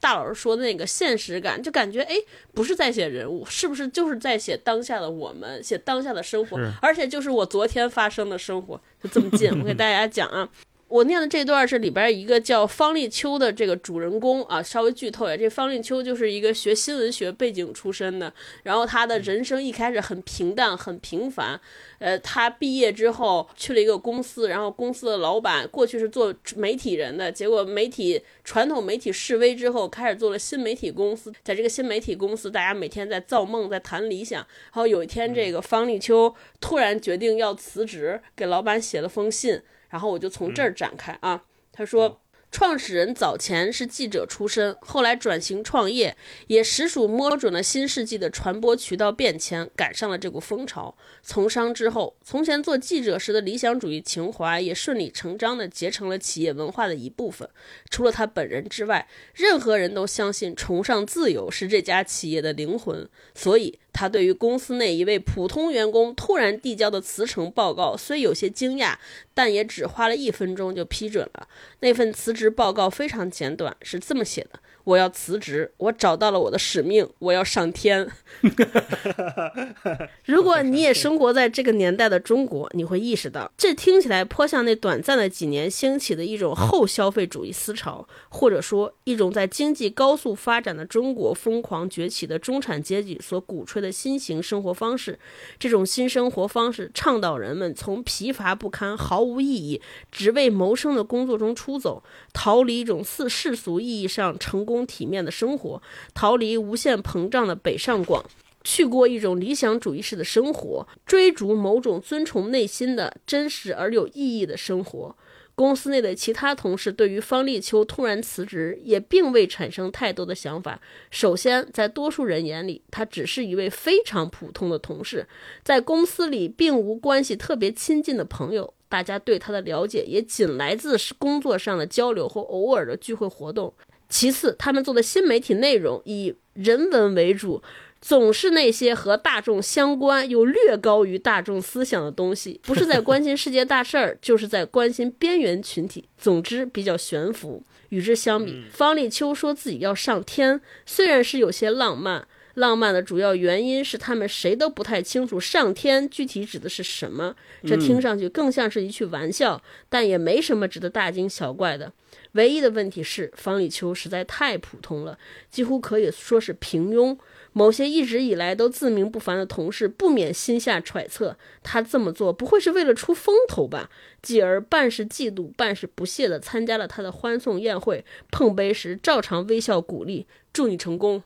大老师说的那个现实感，就感觉哎，不是在写人物，是不是就是在写当下的我们，写当下的生活，而且就是我昨天发生的生活，就这么近。我给大家讲啊，我念的这段是里边一个叫方立秋的这个主人公啊，稍微剧透一下，这方立秋就是一个学新闻学背景出身的，然后他的人生一开始很平淡，很平凡。呃，他毕业之后去了一个公司，然后公司的老板过去是做媒体人的，结果媒体传统媒体示威之后，开始做了新媒体公司。在这个新媒体公司，大家每天在造梦，在谈理想。然后有一天，这个方立秋突然决定要辞职，给老板写了封信。然后我就从这儿展开啊，他说。创始人早前是记者出身，后来转型创业，也实属摸准了新世纪的传播渠道变迁，赶上了这股风潮。从商之后，从前做记者时的理想主义情怀也顺理成章地结成了企业文化的一部分。除了他本人之外，任何人都相信崇尚自由是这家企业的灵魂，所以。他对于公司内一位普通员工突然递交的辞呈报告，虽有些惊讶，但也只花了一分钟就批准了。那份辞职报告非常简短，是这么写的。我要辞职，我找到了我的使命，我要上天。[LAUGHS] 如果你也生活在这个年代的中国，你会意识到，这听起来颇像那短暂的几年兴起的一种后消费主义思潮，或者说一种在经济高速发展的中国疯狂崛起的中产阶级所鼓吹的新型生活方式。这种新生活方式倡导人们从疲乏不堪、毫无意义、只为谋生的工作中出走，逃离一种世世俗意义上成。功体面的生活，逃离无限膨胀的北上广，去过一种理想主义式的生活，追逐某种遵从内心的真实而有意义的生活。公司内的其他同事对于方立秋突然辞职也并未产生太多的想法。首先，在多数人眼里，他只是一位非常普通的同事，在公司里并无关系特别亲近的朋友。大家对他的了解也仅来自是工作上的交流或偶尔的聚会活动。其次，他们做的新媒体内容以人文为主，总是那些和大众相关又略高于大众思想的东西，不是在关心世界大事儿，就是在关心边缘群体。总之，比较悬浮。与之相比，方立秋说自己要上天，虽然是有些浪漫，浪漫的主要原因是他们谁都不太清楚上天具体指的是什么，这听上去更像是一句玩笑，但也没什么值得大惊小怪的。唯一的问题是，方立秋实在太普通了，几乎可以说是平庸。某些一直以来都自命不凡的同事不免心下揣测，他这么做不会是为了出风头吧？继而半是嫉妒，半是不屑地参加了他的欢送宴会，碰杯时照常微笑鼓励：“祝你成功。”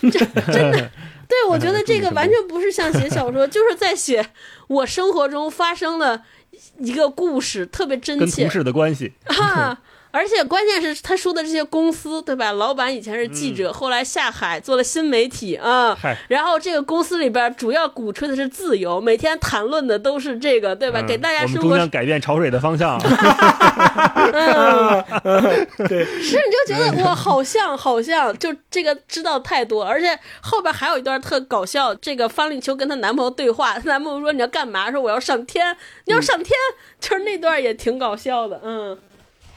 这真的，对我觉得这个完全不是像写小说，就是在写我生活中发生的一个故事，特别真切跟同事的关系，啊。而且关键是他说的这些公司，对吧？老板以前是记者，后来下海做了新媒体啊。嗨，然后这个公司里边主要鼓吹的是自由，每天谈论的都是这个，对吧？嗯给大家生活终将改变潮水的方向。[LAUGHS] 对，是你就觉得哇，好像好像，就这个知道太多，而且后边还有一段特搞笑，这个方立秋跟她男朋友对话，她男朋友说你要干嘛？说我要上天，你要上天，[LAUGHS] 就是那段也挺搞笑的，嗯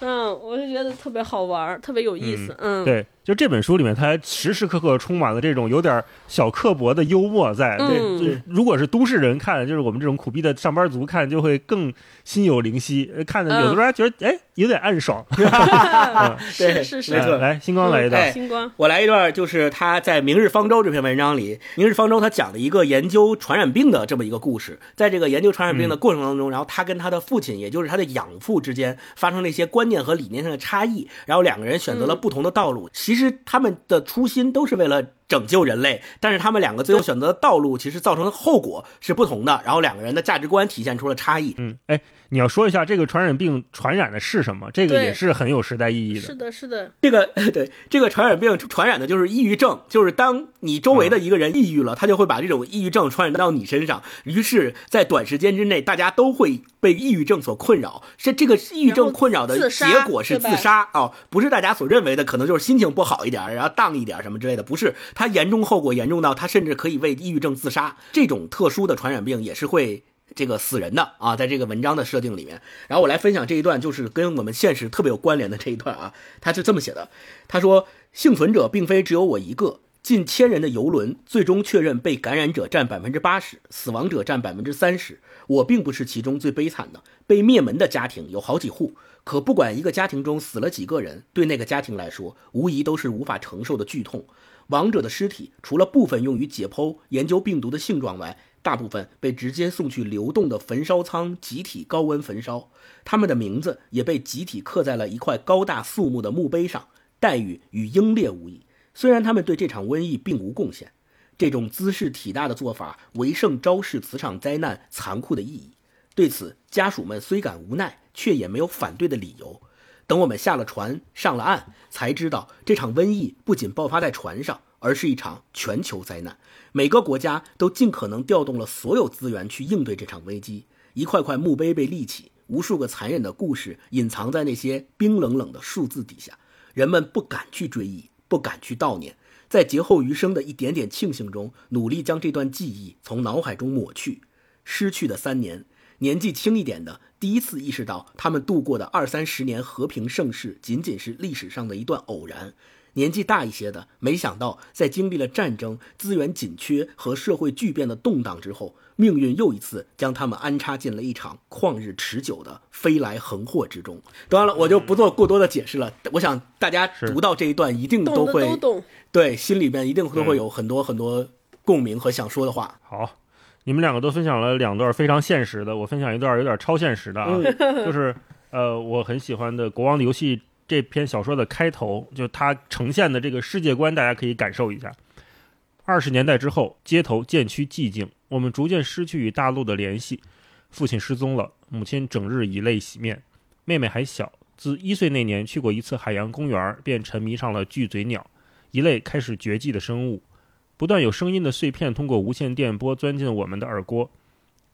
嗯，我就觉得特别好玩，特别有意思，嗯，对，就这本书里面，它时时刻刻充满了这种有点小刻薄的幽默在。嗯对，就如果是都市人看，就是我们这种苦逼的上班族看，就会更心有灵犀。呃看的有的时候还觉得，哎，有点暗爽。[LAUGHS] 对是是是，没错来，星光来一段。哎星光，我来一段，就是他在《明日方舟》这篇文章里，《明日方舟》他讲了一个研究传染病的这么一个故事。在这个研究传染病的过程当中，然后他跟他的父亲，也就是他的养父之间发生了一些观念和理念上的差异，然后两个人选择了不同的道路。其其实他们的初心都是为了拯救人类，但是他们两个最后选择的道路，其实造成的后果是不同的。然后两个人的价值观体现出了差异。嗯，哎，你要说一下这个传染病传染的是什么？这个也是很有时代意义的。是的，是的，这个 [LAUGHS] 对这个传染病传染的就是抑郁症，就是当你周围的一个人抑郁了，他就会把这种抑郁症传染到你身上，于是，在短时间之内，大家都会被抑郁症所困扰。是这个抑郁症困扰的结果是自杀哦，不是大家所认为的，可能就是心情不好一点，然后荡一点什么之类的，不是，它严重后果严重到他甚至可以为抑郁症自杀。这种特殊的传染病也是会。这个死人的啊，在这个文章的设定里面，然后我来分享这一段，就是跟我们现实特别有关联的这一段啊。他是这么写的：他说，幸存者并非只有我一个，近千人的游轮最终确认被感染者占百分之八十，死亡者占百分之三十。我并不是其中最悲惨的，被灭门的家庭有好几户。可不管一个家庭中死了几个人，对那个家庭来说，无疑都是无法承受的剧痛。亡者的尸体除了部分用于解剖研究病毒的性状外，大部分被直接送去流动的焚烧舱集体高温焚烧，他们的名字也被集体刻在了一块高大肃穆的墓碑上，待遇与英烈无异。虽然他们对这场瘟疫并无贡献，这种姿势体大的做法为胜昭示此场灾难残酷的意义。对此，家属们虽感无奈，却也没有反对的理由。等我们下了船，上了岸，才知道这场瘟疫不仅爆发在船上，而是一场全球灾难。每个国家都尽可能调动了所有资源去应对这场危机。一块块墓碑被立起，无数个残忍的故事隐藏在那些冰冷冷的数字底下。人们不敢去追忆，不敢去悼念，在劫后余生的一点点庆幸中，努力将这段记忆从脑海中抹去。失去的三年，年纪轻一点的第一次意识到，他们度过的二三十年和平盛世仅仅是历史上的一段偶然；年纪大一些的，没想到在经历了战争、资源紧缺和社会巨变的动荡之后，命运又一次将他们安插进了一场旷日持久的飞来横祸之中。当然了，我就不做过多的解释了。我想大家读到这一段，一定都会都，对心里边一定都会有很多很多共鸣和想说的话。好，你们两个都分享了两段非常现实的，我分享一段有点超现实的啊，[LAUGHS] 就是呃，我很喜欢的《国王的游戏》这篇小说的开头，就它呈现的这个世界观，大家可以感受一下。二十年代之后，街头渐趋寂静，我们逐渐失去与大陆的联系。父亲失踪了，母亲整日以泪洗面，妹妹还小，自一岁那年去过一次海洋公园，便沉迷上了巨嘴鸟，一类开始绝迹的生物。不断有声音的碎片通过无线电波钻进我们的耳郭。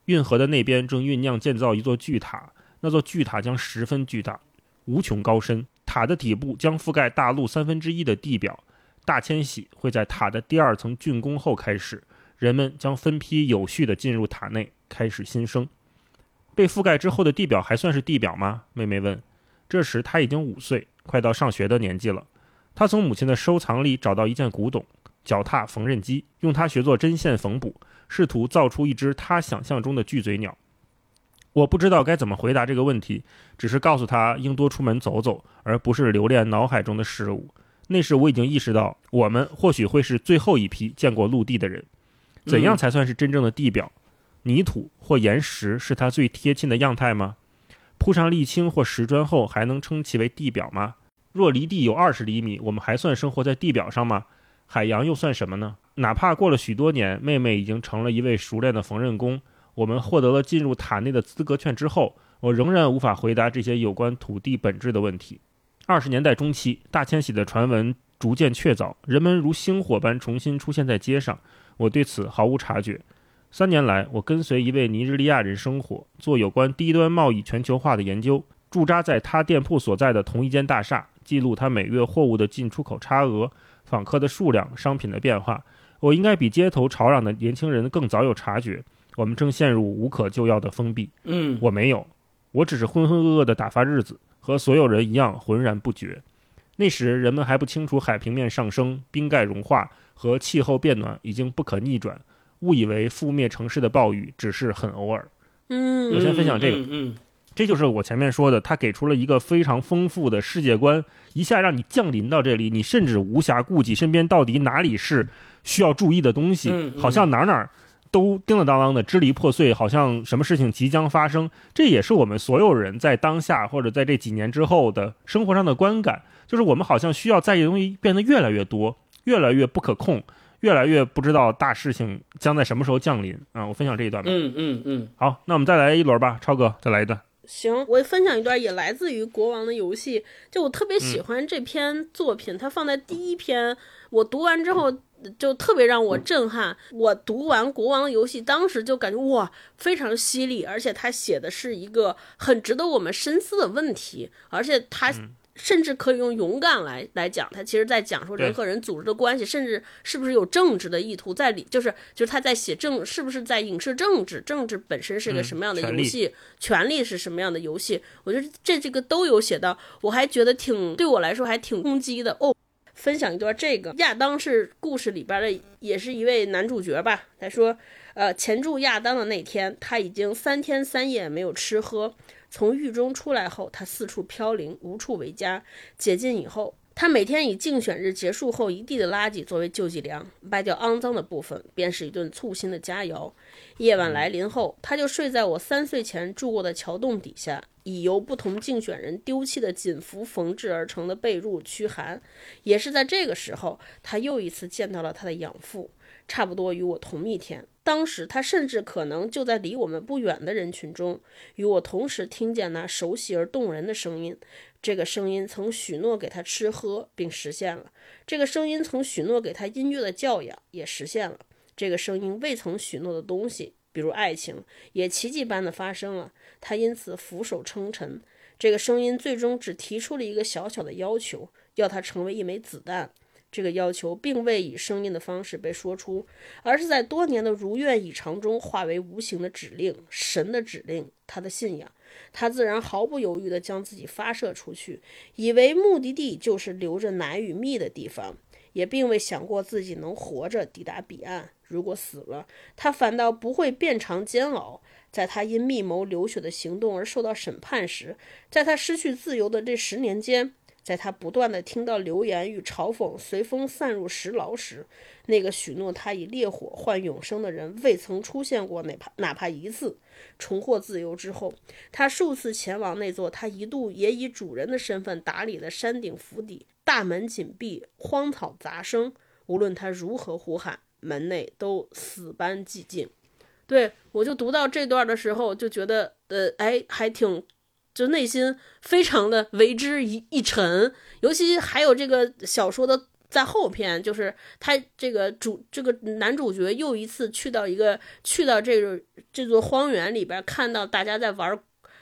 运河的那边正酝酿建造一座巨塔，那座巨塔将十分巨大，无穷高深。塔的底部将覆盖大陆三分之一的地表。大迁徙会在塔的第二层竣工后开始，人们将分批有序地进入塔内，开始新生。被覆盖之后的地表还算是地表吗？妹妹问。这时她已经五岁，快到上学的年纪了。她从母亲的收藏里找到一件古董。脚踏缝纫机，用它学做针线缝补，试图造出一只他想象中的巨嘴鸟。我不知道该怎么回答这个问题，只是告诉他应多出门走走，而不是留恋脑海中的事物。那时我已经意识到，我们或许会是最后一批见过陆地的人。怎样才算是真正的地表？泥土或岩石是它最贴近的样态吗？铺上沥青或石砖后，还能称其为地表吗？若离地有二十厘米，我们还算生活在地表上吗？海洋又算什么呢？哪怕过了许多年，妹妹已经成了一位熟练的缝纫工，我们获得了进入塔内的资格券之后，我仍然无法回答这些有关土地本质的问题。二十年代中期，大迁徙的传闻逐渐确凿，人们如星火般重新出现在街上，我对此毫无察觉。三年来，我跟随一位尼日利亚人生活，做有关低端贸易全球化的研究，驻扎在他店铺所在的同一间大厦，记录他每月货物的进出口差额、访客的数量、商品的变化。我应该比街头吵嚷的年轻人更早有察觉，我们正陷入无可救药的封闭。嗯，我没有，我只是浑浑噩噩地打发日子，和所有人一样浑然不觉。那时人们还不清楚海平面上升、冰盖融化和气候变暖已经不可逆转，误以为覆灭城市的暴雨只是很偶尔。嗯我先分享这个嗯嗯这就是我前面说的，他给出了一个非常丰富的世界观，一下让你降临到这里，你甚至无暇顾及身边到底哪里是需要注意的东西，嗯嗯好像哪儿哪儿都叮了当当的支离破碎，好像什么事情即将发生。这也是我们所有人在当下或者在这几年之后的生活上的观感，就是我们好像需要在意的东西变得越来越多，越来越不可控。越来越不知道大事情将在什么时候降临啊！我分享这一段吧。嗯嗯嗯好，那我们再来一轮吧，超哥，再来一段。行，我分享一段也来自于《国王的游戏》，就我特别嗯喜欢这篇作品，它放在第一篇，我读完之后就特别让我震撼。我读完《国王的游戏》，当时就感觉哇，非常犀利，而且他写的是一个很值得我们深思的问题，而且他。嗯甚至可以用勇敢来来讲，他其实在讲说人和人组织的关系，甚至是不是有政治的意图在里，就是就是他在写政，是不是在影射政治？政治本身是个嗯什么样的游戏？权力是什么样的游戏？我觉得这这个都有写到，我还觉得挺对我来说还挺攻击的哦。分享一段这个，亚当是故事里边的，也是一位男主角吧。他说，呃，前住亚当的那天，他已经三天三夜没有吃喝。从狱中出来后，他四处飘零，无处为家。解禁以后，他每天以竞选日结束后一地的垃圾作为救济粮，掰掉肮脏的部分，便是一顿簇新的佳肴。夜晚来临后，他就睡在我三岁前住过的桥洞底下，以由不同竞选人丢弃的锦服缝制而成的被褥驱寒。也是在这个时候，他又一次见到了他的养父，差不多与我同一天。当时他甚至可能就在离我们不远的人群中，与我同时听见那熟悉而动人的声音。这个声音曾许诺给他吃喝，并实现了；这个声音曾许诺给他音乐的教养，也实现了。这个声音未曾许诺的东西，比如爱情，也奇迹般的发生了。他因此俯首称臣。这个声音最终只提出了一个小小的要求，要他成为一枚子弹。这个要求并未以声音的方式被说出，而是在多年的如愿以偿中化为无形的指令，神的指令，他的信仰。他自然毫不犹豫地将自己发射出去，以为目的地就是留着奶与蜜的地方，也并未想过自己能活着抵达彼岸。如果死了，他反倒不会变长煎熬。在他因密谋流血的行动而受到审判时，在他失去自由的这十年间，在他不断的听到流言与嘲讽随风散入石牢时，那个许诺他以烈火换永生的人未曾出现过，哪怕哪怕一次。重获自由之后，他数次前往那座他一度也以主人的身份打理的山顶府邸，大门紧闭，荒草杂生。无论他如何呼喊，门内都死般寂静。对我就读到这段的时候，就觉得呃，哎，还挺，就内心非常的为之一一沉。尤其还有这个小说的在后篇，就是他这个主这个男主角又一次去到一个去到这个这座荒原里边，看到大家在玩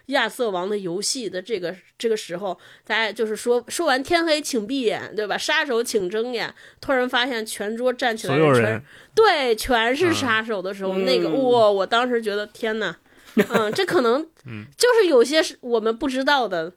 亚瑟王的游戏的这个这个时候，大家就是说说完天黑请闭眼，对吧？杀手请睁眼。突然发现全桌站起来所有全人对全是嗯杀手的时候，嗯那个哇，我当时觉得天哪，[LAUGHS] 嗯，这可能就是有些是我们不知道的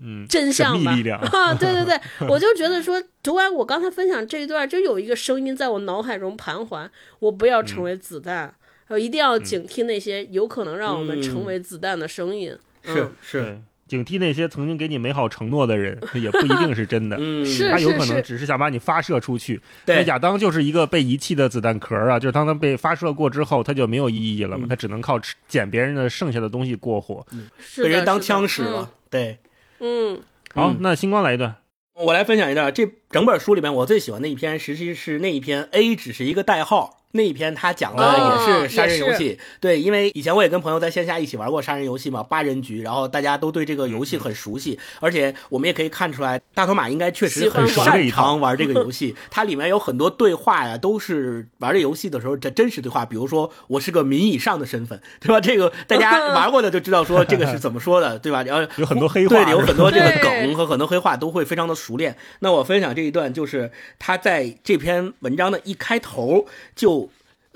嗯，真相吧。啊，对对对，[LAUGHS] 我就觉得说，读完我刚才分享这一段，就有一个声音在我脑海中盘桓：我不要成为子弹，我，一定要警惕那些有可能让我们成为子弹的声音。是嗯是，对，警惕那些曾经给你美好承诺的人，[LAUGHS] 也不一定是真的。[LAUGHS] 嗯，是他有可能只是想把你发射出去。对那亚当就是一个被遗弃的子弹壳啊，就是当他被发射过之后，他就没有意义了嘛，嗯他只能靠吃捡别人的剩下的东西过活。嗯被人当枪使了，对。嗯。嗯，好，嗯那星光来一段。我来分享一段，这整本书里面我最喜欢的一篇，实际是那一篇 A 只是一个代号。那一篇他讲的也是杀人游戏，对，因为以前我也跟朋友在线下一起玩过杀人游戏嘛，八人局，然后大家都对这个游戏很熟悉，而且我们也可以看出来，大头马应该确实很擅长玩这个游戏。[LAUGHS] 它里面有很多对话呀，都是玩这游戏的时候这真实对话，比如说我是个民以上的身份，对吧？这个大家 [LAUGHS] 玩过的就知道说这个是怎么说的，对吧？然后有很多黑话，对，有很多这个梗和很多黑话都会非常的熟练。那我分享这一段，就是他在这篇文章的一开头就。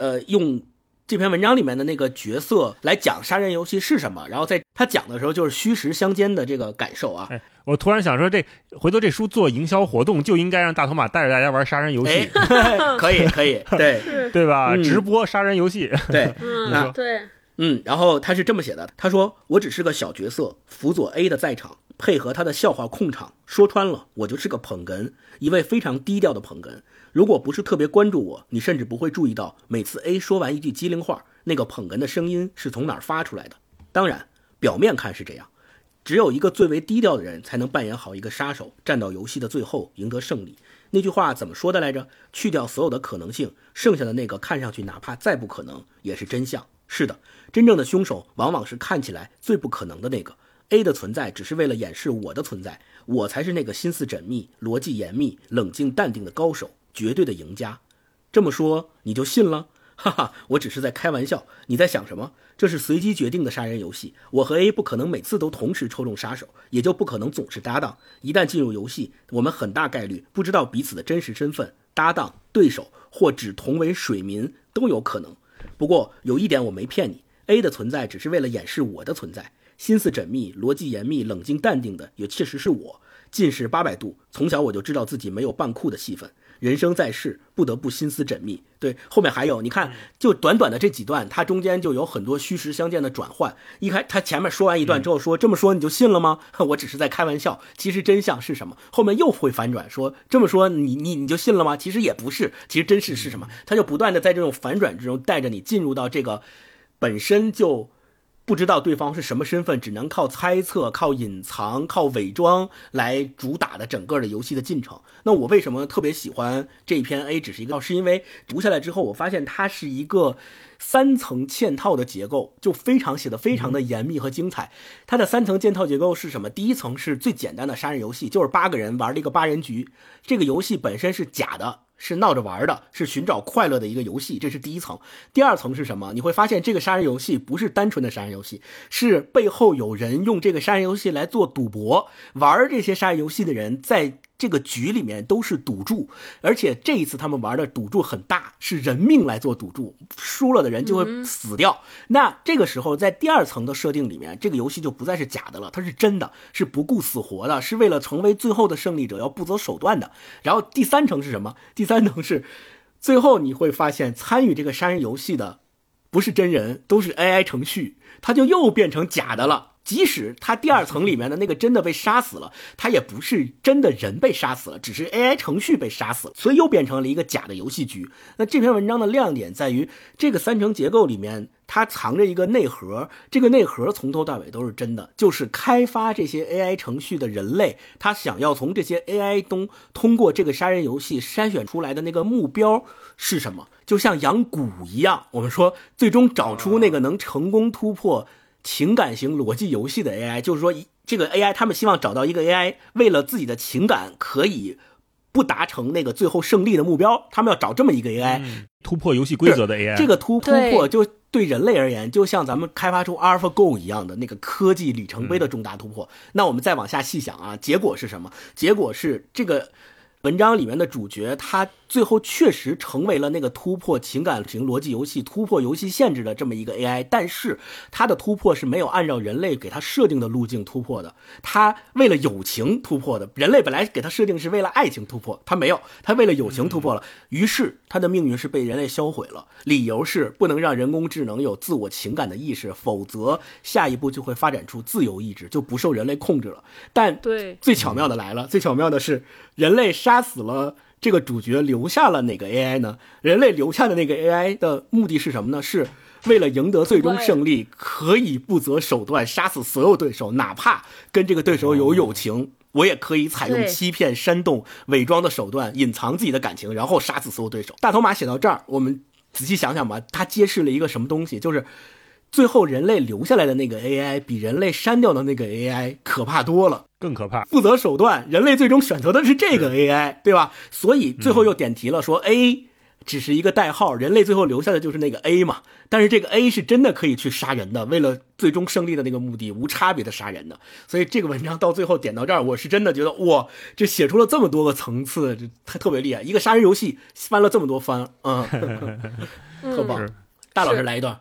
呃，用这篇文章里面的那个角色来讲杀人游戏是什么，然后在他讲的时候就是虚实相间的这个感受啊。哎，我突然想说，这回头这书做营销活动就应该让大头马带着大家玩杀人游戏，[LAUGHS] 可以可以，对。[LAUGHS] 对吧？直播杀人游戏，对，嗯 [LAUGHS] 对，嗯，然后他是这么写的，他说我只是个小角色，辅佐 A 的在场，配合他的笑话控场，说穿了，我就是个捧哏，一位非常低调的捧哏。如果不是特别关注我，你甚至不会注意到每次 A 说完一句机灵话，那个捧哏的声音是从哪儿发出来的。当然，表面看是这样，只有一个最为低调的人才能扮演好一个杀手，站到游戏的最后赢得胜利。那句话怎么说的来着？去掉所有的可能性，剩下的那个看上去哪怕再不可能也是真相。是的，真正的凶手往往是看起来最不可能的那个。A 的存在只是为了掩饰我的存在，我才是那个心思缜密、逻辑严密、冷静淡定的高手。绝对的赢家，这么说你就信了？[LAUGHS] 哈哈，我只是在开玩笑。你在想什么？这是随机决定的杀人游戏。我和 A 不可能每次都同时抽中杀手，也就不可能总是搭档。一旦进入游戏，我们很大概率不知道彼此的真实身份，搭档、对手或只同为水民都有可能。不过有一点我没骗你，A 的存在只是为了掩饰我的存在。心思缜密、逻辑严密、冷静淡定的，也确实是我。近视八百度，从小我就知道自己没有扮酷的戏份。人生在世，不得不心思缜密。对，后面还有，你看，就短短的这几段，它中间就有很多虚实相间的转换。一开，他前面说完一段之后，说这么说你就信了吗？[LAUGHS] 我只是在开玩笑。其实真相是什么？后面又会反转，说这么说你你你就信了吗？其实也不是，其实真实是什么？他就不断的在这种反转之中，带着你进入到这个本身就。不知道对方是什么身份，只能靠猜测、靠隐藏、靠伪装来主打的整个的游戏的进程。那我为什么特别喜欢这一篇 A？只是一个，是因为读下来之后，我发现它是一个三层嵌套的结构，就非常写的非常的严密和精彩。它的三层嵌套结构是什么？第一层是最简单的杀人游戏，就是八个人玩了一个八人局，这个游戏本身是假的。是闹着玩的，是寻找快乐的一个游戏，这是第一层。第二层是什么？你会发现这个杀人游戏不是单纯的杀人游戏，是背后有人用这个杀人游戏来做赌博。玩这些杀人游戏的人在。这个局里面都是赌注，而且这一次他们玩的赌注很大，是人命来做赌注，输了的人就会死掉。那这个时候，在第二层的设定里面，这个游戏就不再是假的了，它是真的，是不顾死活的，是为了成为最后的胜利者要不择手段的。然后第三层是什么？第三层是，最后你会发现参与这个杀人游戏的不是真人，都是 AI 程序，它就又变成假的了。即使他第二层里面的那个真的被杀死了，他也不是真的人被杀死了，只是 AI 程序被杀死了，所以又变成了一个假的游戏局。那这篇文章的亮点在于，这个三层结构里面它藏着一个内核，这个内核从头到尾都是真的，就是开发这些 AI 程序的人类，他想要从这些 AI 中通过这个杀人游戏筛选出来的那个目标是什么？就像养蛊一样，我们说最终找出那个能成功突破。情感型逻辑游戏的 AI，就是说，这个 AI 他们希望找到一个 AI，为了自己的情感可以不达成那个最后胜利的目标，他们要找这么一个 AI，突破游戏规则的 AI。这个突突破就对人类而言，就像咱们开发出 AlphaGo 一样的那个科技里程碑的重大突破。那我们再往下细想啊，结果是什么？结果是这个。文章里面的主角，他最后确实成为了那个突破情感型逻辑游戏、突破游戏限制的这么一个 AI，但是他的突破是没有按照人类给他设定的路径突破的，他为了友情突破的。人类本来给他设定是为了爱情突破，他没有，他为了友情突破了，于是他的命运是被人类销毁了。理由是不能让人工智能有自我情感的意识，否则下一步就会发展出自由意志，就不受人类控制了。但对，最巧妙的来了，最巧妙的是人类杀。死了这个主角，留下了哪个 AI 呢？人类留下的那个 AI 的目的是什么呢？是为了赢得最终胜利，可以不择手段杀死所有对手，哪怕跟这个对手有友情。我也可以采用欺骗、煽动、伪装的手段隐藏自己的感情，然后杀死所有对手。大头马写到这儿，我们仔细想想吧，他揭示了一个什么东西，就是最后人类留下来的那个 AI 比人类删掉的那个 AI 可怕多了。更可怕。负责手段，人类最终选择的是这个 AI，对吧？所以最后又点题了，说 A 只是一个代号，人类最后留下的就是那个 A 嘛。但是这个 A 是真的可以去杀人的，为了最终胜利的那个目的，无差别的杀人的。所以这个文章到最后点到这儿，我是真的觉得哇，这写出了这么多个层次，这特特别厉害。一个杀人游戏翻了这么多番，嗯，[LAUGHS] [LAUGHS] 特棒。大老师来一段，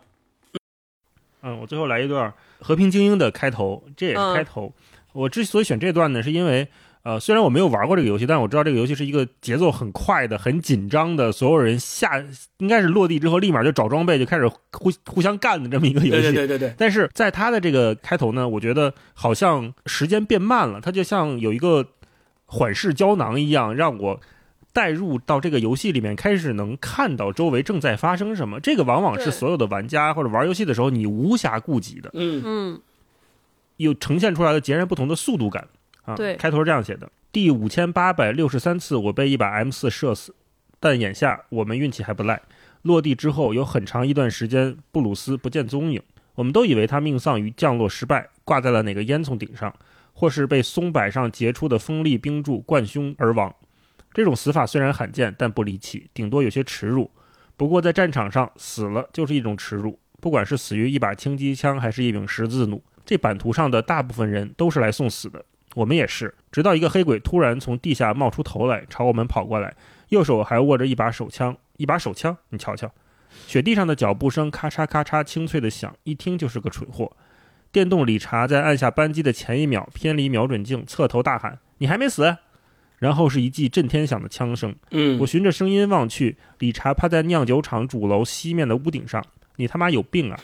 嗯，我最后来一段《和平精英》的开头，这也是嗯开头。我之所以选这段呢，是因为呃，虽然我没有玩过这个游戏，但我知道这个游戏是一个节奏很快的、很紧张的，所有人下应该是落地之后立马就找装备，就开始互互相干的这么一个游对戏。对对对对，但是在它的这个开头呢，我觉得好像时间变慢了，它就像有一个缓释胶囊一样，让我带入到这个游戏里面，开始能看到周围正在发生什么。这个往往是所有的玩家或者玩游戏的时候你无暇顾及的，嗯嗯，有呈现出来的截然不同的速度感啊。对开头是这样写的：第五千八百六十三次，我被一把 M 四射死，但眼下我们运气还不赖。落地之后有很长一段时间，布鲁斯不见踪影。我们都以为他命丧于降落失败，挂在了哪个烟囱顶上，或是被松柏上结出的锋利冰柱贯胸而亡。这种死法虽然罕见，但不离奇，顶多有些耻辱。不过在战场上死了就是一种耻辱，不管是死于一把轻机枪，还是一柄十字弩，这版图上的大部分人都是来送死的，我们也是。直到一个黑鬼突然从地下冒出头来，朝我们跑过来，右手还握着一把手枪，一把手枪，你瞧瞧。雪地上的脚步声咔嚓咔嚓清脆的响，一听就是个蠢货。电动理查在按下扳机的前一秒偏离瞄准镜，侧头大喊：“你还没死！”然后是一记震天响的枪声。嗯我循着声音望去，理查趴在酿酒厂主楼西面的屋顶上。你他妈有病啊！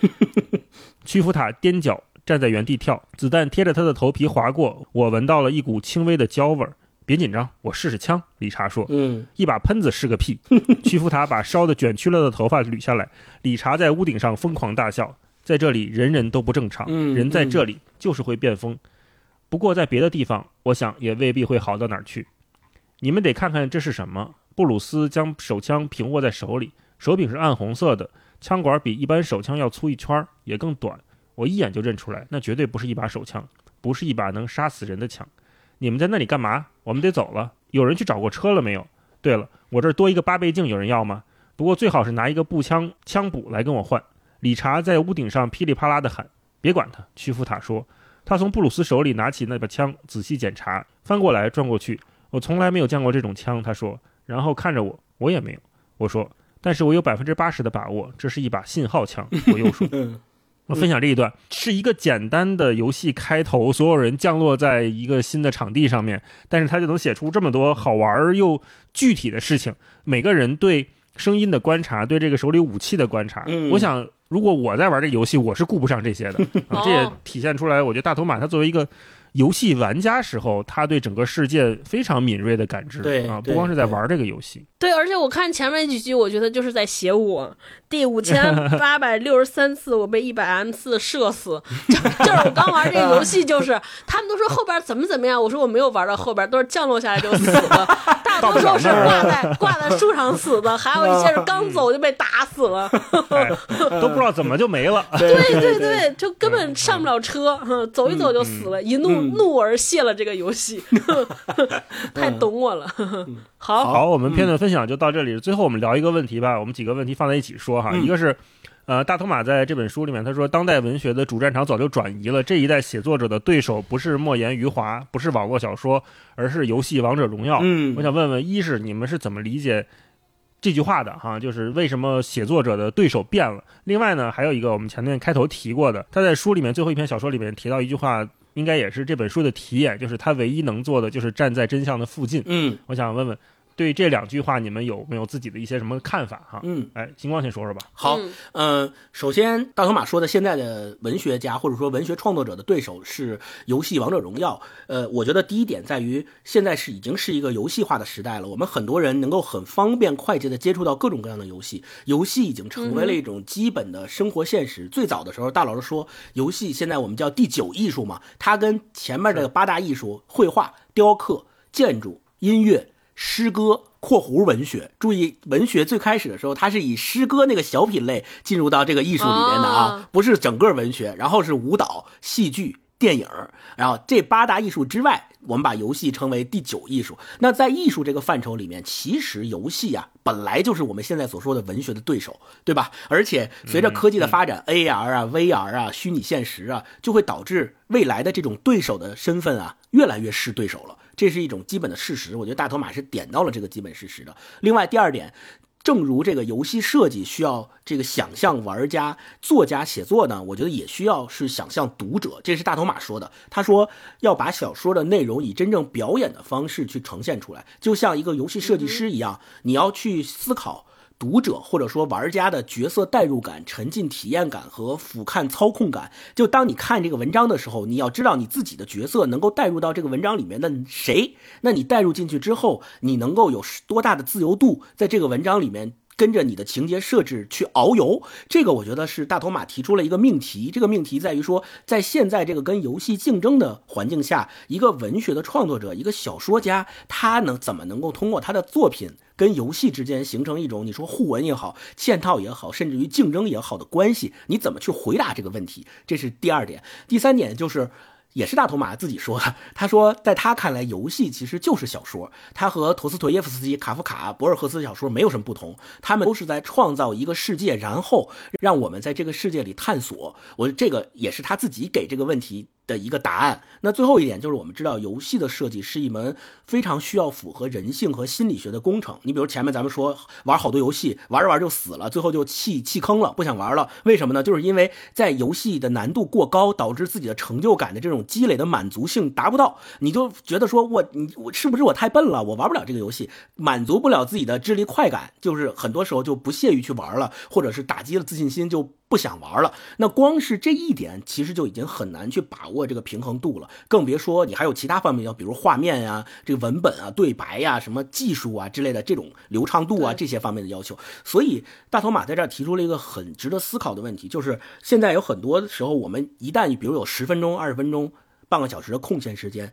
[LAUGHS] 屈服塔踮脚站在原地跳，子弹贴着他的头皮划过，我闻到了一股轻微的焦味儿。别紧张，我试试枪。理查说。嗯一把喷子是个屁。[LAUGHS] 屈服塔把烧得卷曲了的头发捋下来，理查在屋顶上疯狂大笑。在这里，人人都不正常，嗯人在这里就是会变疯。不过在别的地方，我想也未必会好到哪儿去。你们得看看这是什么。布鲁斯将手枪平握在手里，手柄是暗红色的，枪管比一般手枪要粗一圈儿，也更短。我一眼就认出来，那绝对不是一把手枪，不是一把能杀死人的枪。你们在那里干嘛？我们得走了。有人去找过车了没有？对了，我这儿多一个八倍镜，有人要吗？不过最好是拿一个步枪枪补来跟我换。理查在屋顶上噼里啪啦地喊：“别管他！”屈服塔说。他从布鲁斯手里拿起那把枪，仔细检查，翻过来转过去。我从来没有见过这种枪，他说，然后看着我，我也没有。我说，但是我有百分之八十的把握，这是一把信号枪。[LAUGHS] 我又说，嗯我分享这一段是一个简单的游戏开头，所有人降落在一个新的场地上面，但是他就能写出这么多好玩儿又具体的事情。每个人对声音的观察，对这个手里武器的观察，嗯我想如果我在玩这个游戏，我是顾不上这些的。[LAUGHS] 啊、这也哦体现出来，我觉得大头马他作为一个游戏玩家时候，他对整个世界非常敏锐的感知啊，对啊不光是在玩这个游戏。对，而且我看前面几句，我觉得就是在写我。第五千八百六十三次，我被一百 M 四射死。就就是我刚玩这个游戏，就是他们都说后边怎么怎么样，我说我没有玩到后边，都是降落下来就死了，大多数是挂在挂在树上死的，还有一些是刚走就被打死了。[LAUGHS] 哎，都不知道怎么就没了。对对对对，就根本上不了车，哼走一走就死了，一怒嗯怒而谢了这个游戏，[LAUGHS] 太懂我了。[LAUGHS] 好，好，我们片段分享就到这里。最后我们聊一个问题吧，我们几个问题放在一起说哈。嗯一个是，呃，大头马在这本书里面他说，当代文学的主战场早就转移了，这一代写作者的对手不是莫言、余华，不是网络小说，而是游戏《王者荣耀》。嗯我想问问，一是你们是怎么理解这句话的哈？就是为什么写作者的对手变了？另外呢，还有一个我们前面开头提过的，他在书里面最后一篇小说里面提到一句话，应该也是这本书的题眼，就是他唯一能做的就是站在真相的附近。嗯我想问问，对这两句话，你们有没有自己的一些什么看法哈？嗯，哎，星光先说说吧。好嗯，呃，首先大头马说的现在的文学家或者说文学创作者的对手是游戏《王者荣耀》。呃，我觉得第一点在于现在是已经是一个游戏化的时代了，我们很多人能够很方便快捷的接触到各种各样的游戏，游戏已经成为了一种基本的生活现实。最早的时候，大老师说游戏现在我们叫第九艺术嘛，它跟前面这个八大艺术——绘画、雕刻、建筑、音乐。诗歌（括弧文学），注意文学最开始的时候，它是以诗歌那个小品类进入到这个艺术里面的啊，哦不是整个文学。然后是舞蹈、戏剧、电影，然后这八大艺术之外，我们把游戏称为第九艺术。那在艺术这个范畴里面，其实游戏啊本来就是我们现在所说的文学的对手，对吧？而且随着科技的发展、a r 啊、VR 啊、虚拟现实啊，就会导致未来的这种对手的身份啊越来越是对手了。这是一种基本的事实，我觉得大头马是点到了这个基本事实的。另外，第二点，正如这个游戏设计需要这个想象玩家、作家写作呢，我觉得也需要是想象读者。这是大头马说的，他说要把小说的内容以真正表演的方式去呈现出来，就像一个游戏设计师一样，你要去思考。读者或者说玩家的角色代入感、沉浸体验感和俯瞰操控感，就当你看这个文章的时候，你要知道你自己的角色能够代入到这个文章里面的谁，那你代入进去之后，你能够有多大的自由度，在这个文章里面。跟着你的情节设置去遨游，这个我觉得是大头马提出了一个命题。这个命题在于说，在现在这个跟游戏竞争的环境下，一个文学的创作者，一个小说家，他能怎么能够通过他的作品跟游戏之间形成一种你说互文也好、嵌套也好，甚至于竞争也好的关系？你怎么去回答这个问题？这是第二点。第三点就是。也是大头马自己说的，他说，在他看来，游戏其实就是小说，他和陀思妥耶夫斯基、卡夫卡、博尔赫斯小说没有什么不同，他们都是在创造一个世界，然后让我们在这个世界里探索。我这个也是他自己给这个问题的一个答案。那最后一点就是，我们知道游戏的设计是一门非常需要符合人性和心理学的工程。你比如前面咱们说玩好多游戏，玩着玩就死了，最后就弃弃坑了，不想玩了。为什么呢？就是因为在游戏的难度过高，导致自己的成就感的这种积累的满足性达不到，你就觉得说我你我是不是我太笨了，我玩不了这个游戏，满足不了自己的智力快感，就是很多时候就不屑于去玩了，或者是打击了自信心就。不想玩了，那光是这一点，其实就已经很难去把握这个平衡度了，更别说你还有其他方面要，比如画面呀、这个文本啊、对白呀、什么技术啊之类的这种流畅度啊这些方面的要求。所以大头马在这儿提出了一个很值得思考的问题，就是现在有很多时候，我们一旦比如有十分钟、二十分钟、半个小时的空闲时间，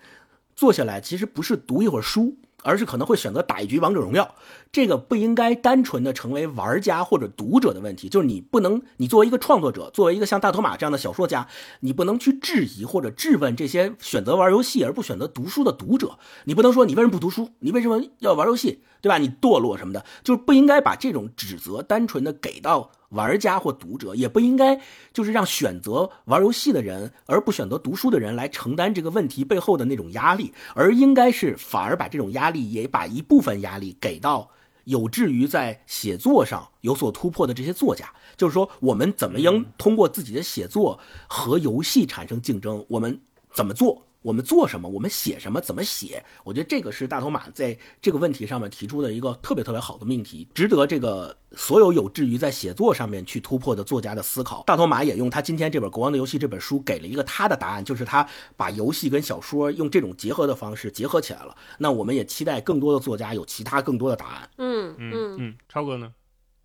坐下来其实不是读一会儿书。而是可能会选择打一局王者荣耀，这个不应该单纯的成为玩家或者读者的问题，就是你不能，你作为一个创作者，作为一个像大头马这样的小说家，你不能去质疑或者质问这些选择玩游戏而不选择读书的读者，你不能说你为什么不读书，你为什么要玩游戏，对吧？你堕落什么的，就是不应该把这种指责单纯的给到。玩家或读者也不应该就是让选择玩游戏的人而不选择读书的人来承担这个问题背后的那种压力，而应该是反而把这种压力也把一部分压力给到有志于在写作上有所突破的这些作家。就是说，我们怎么应通过自己的写作和游戏产生竞争？我们怎么做？我们做什么？我们写什么？怎么写？我觉得这个是大头马在这个问题上面提出的一个特别特别好的命题，值得这个所有有志于在写作上面去突破的作家的思考。大头马也用他今天这本《国王的游戏》这本书给了一个他的答案，就是他把游戏跟小说用这种结合的方式结合起来了。那我们也期待更多的作家有其他更多的答案。嗯嗯嗯，超哥呢？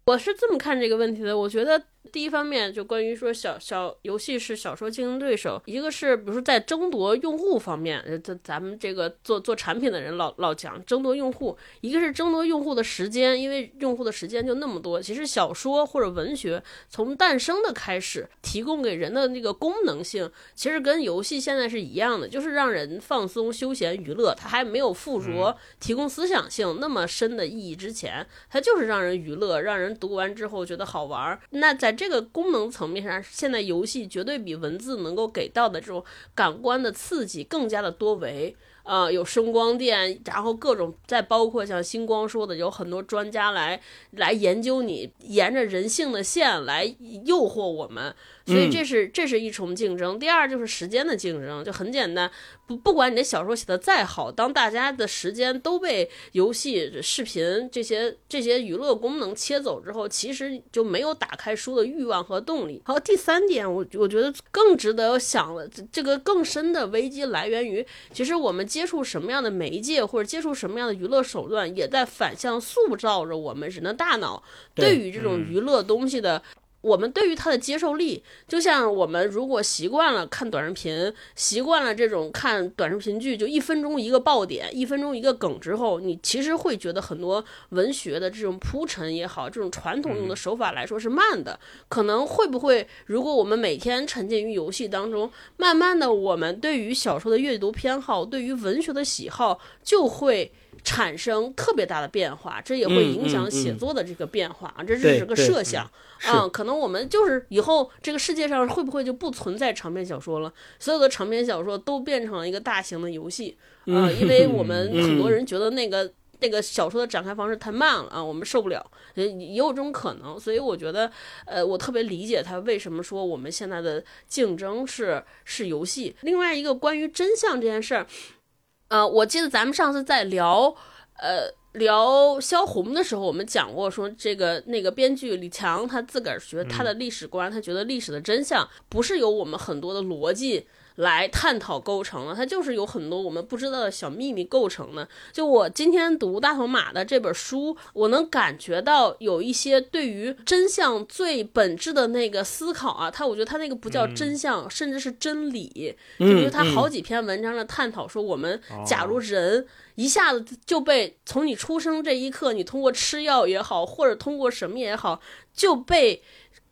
我是这么看这个问题的，我觉得。第一方面，就关于说小小游戏是小说竞争对手，一个是比如说在争夺用户方面，咱咱们这个做做产品的人老老讲争夺用户，一个是争夺用户的时间，因为用户的时间就那么多。其实小说或者文学从诞生的开始，提供给人的那个功能性，其实跟游戏现在是一样的，就是让人放松、休闲、娱乐。它还没有附着提供思想性那么深的意义之前，它就是让人娱乐，让人读完之后觉得好玩。那在这个功能层面上，现在游戏绝对比文字能够给到的这种感官的刺激更加的多维。啊，有声光电，然后各种，再包括像星光说的，有很多专家来来研究你，沿着人性的线来诱惑我们，所以这是这是一重竞争。第二就是时间的竞争，就很简单，不不管你的小说写的再好，当大家的时间都被游戏、视频这些这些娱乐功能切走之后，其实就没有打开书的欲望和动力。好，第三点，我我觉得更值得想了，这个更深的危机来源于，其实我们接触什么样的媒介或者接触什么样的娱乐手段，也在反向塑造着我们人的大脑对于这种娱乐东西的。我们对于它的接受力，就像我们如果习惯了看短视频，习惯了这种看短视频剧，就一分钟一个爆点，一分钟一个梗之后，你其实会觉得很多文学的这种铺陈也好，这种传统用的手法来说是慢的。可能会不会，如果我们每天沉浸于游戏当中，慢慢的，我们对于小说的阅读偏好，对于文学的喜好就会。产生特别大的变化，这也会影响写作的这个变化啊，这只是个设想啊。可能我们就是以后这个世界上会不会就不存在长篇小说了？所有的长篇小说都变成了一个大型的游戏啊，因为我们很多人觉得那个那个小说的展开方式太慢了啊，我们受不了，也也有这种可能。所以我觉得，呃，我特别理解他为什么说我们现在的竞争是是游戏。另外一个关于真相这件事儿。呃，我记得咱们上次在聊，呃，聊萧红的时候，我们讲过说，这个那个编剧李强他自个儿觉得他的历史观，他觉得历史的真相不是由我们很多的逻辑。来探讨构成了，它就是有很多我们不知道的小秘密构成的。就我今天读大头马的这本书，我能感觉到有一些对于真相最本质的那个思考啊，他我觉得他那个不叫真相，甚至是真理。就比如他好几篇文章的探讨说，我们假如人一下子就被从你出生这一刻，你通过吃药也好，或者通过什么也好，就被。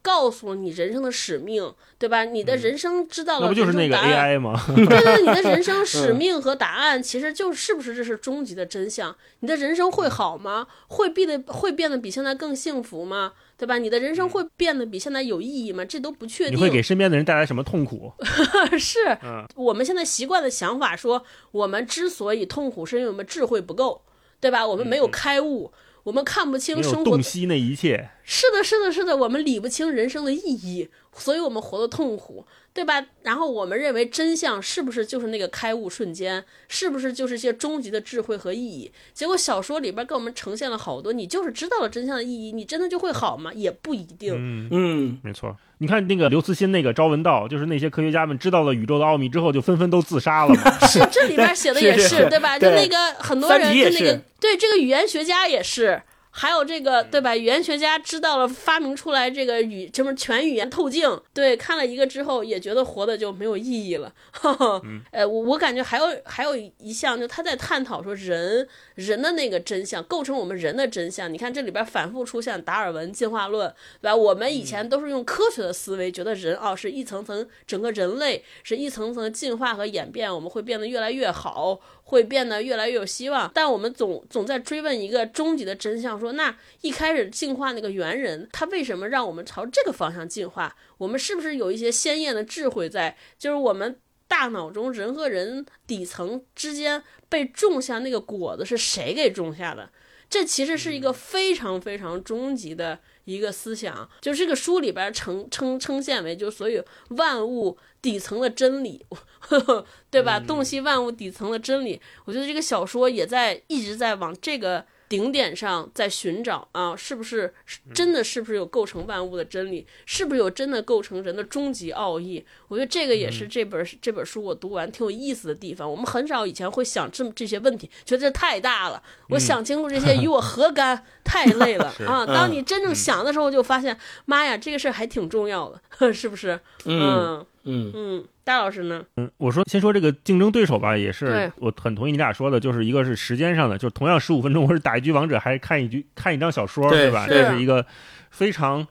告诉你人生的使命，对吧？你的人生知道了，那不就是那个 AI 吗？[LAUGHS] 对对，你的人生使命和答案，其实就是不是这是终极的真相？你的人生会好吗？会变得会变得比现在更幸福吗？对吧？你的人生会变得比现在有意义吗？这都不确定。你会给身边的人带来什么痛苦？[LAUGHS] 是，我们现在习惯的想法说，我们之所以痛苦，是因为我们智慧不够，对吧？我们没有开悟。我们看不清生活，洞悉那一切。是的，是的，是的，我们理不清人生的意义，所以我们活得痛苦，对吧？然后我们认为真相是不是就是那个开悟瞬间？是不是就是一些终极的智慧和意义？结果小说里边给我们呈现了好多，你就是知道了真相的意义，你真的就会好吗？也不一定。嗯嗯，没错。你看那个刘慈欣那个《朝闻道》，就是那些科学家们知道了宇宙的奥秘之后，就纷纷都自杀了嘛。[LAUGHS] 是，这里边写的也是，[LAUGHS] 对吧？就那个很多人，就那个对这个语言学家也是。还有这个对吧？语言学家知道了发明出来这个语什么全语言透镜，对，看了一个之后也觉得活的就没有意义了。[LAUGHS] 呃，我我感觉还有还有一项，就他在探讨说人人的那个真相，构成我们人的真相。你看这里边反复出现达尔文进化论，对吧？我们以前都是用科学的思维，觉得人啊是一层层，整个人类是一层层进化和演变，我们会变得越来越好。会变得越来越有希望，但我们总总在追问一个终极的真相：说那一开始进化那个猿人，他为什么让我们朝这个方向进化？我们是不是有一些鲜艳的智慧在？就是我们大脑中人和人底层之间被种下那个果子是谁给种下的？这其实是一个非常非常终极的一个思想，就是这个书里边称称称现为就所有万物底层的真理。呵 [LAUGHS] 呵对吧？洞悉万物底层的真理，我觉得这个小说也在一直在往这个顶点上在寻找啊，是不是真的是不是有构成万物的真理？是不是有真的构成人的终极奥义？我觉得这个也是这本这本书我读完挺有意思的地方。我们很少以前会想这么这些问题，觉得这太大了。我想清楚这些与我何干？太 [LAUGHS] 累了啊！当你真正想的时候，就发现妈呀，这个事儿还挺重要的，[LAUGHS] 是不是？嗯嗯嗯。戴老师呢？嗯，我说先说这个竞争对手吧，也是我很同意你俩说的，就是一个是时间上的，就是同样十五分钟，我是打一局王者，还是看一局看一张小说，对吧？这是一个非常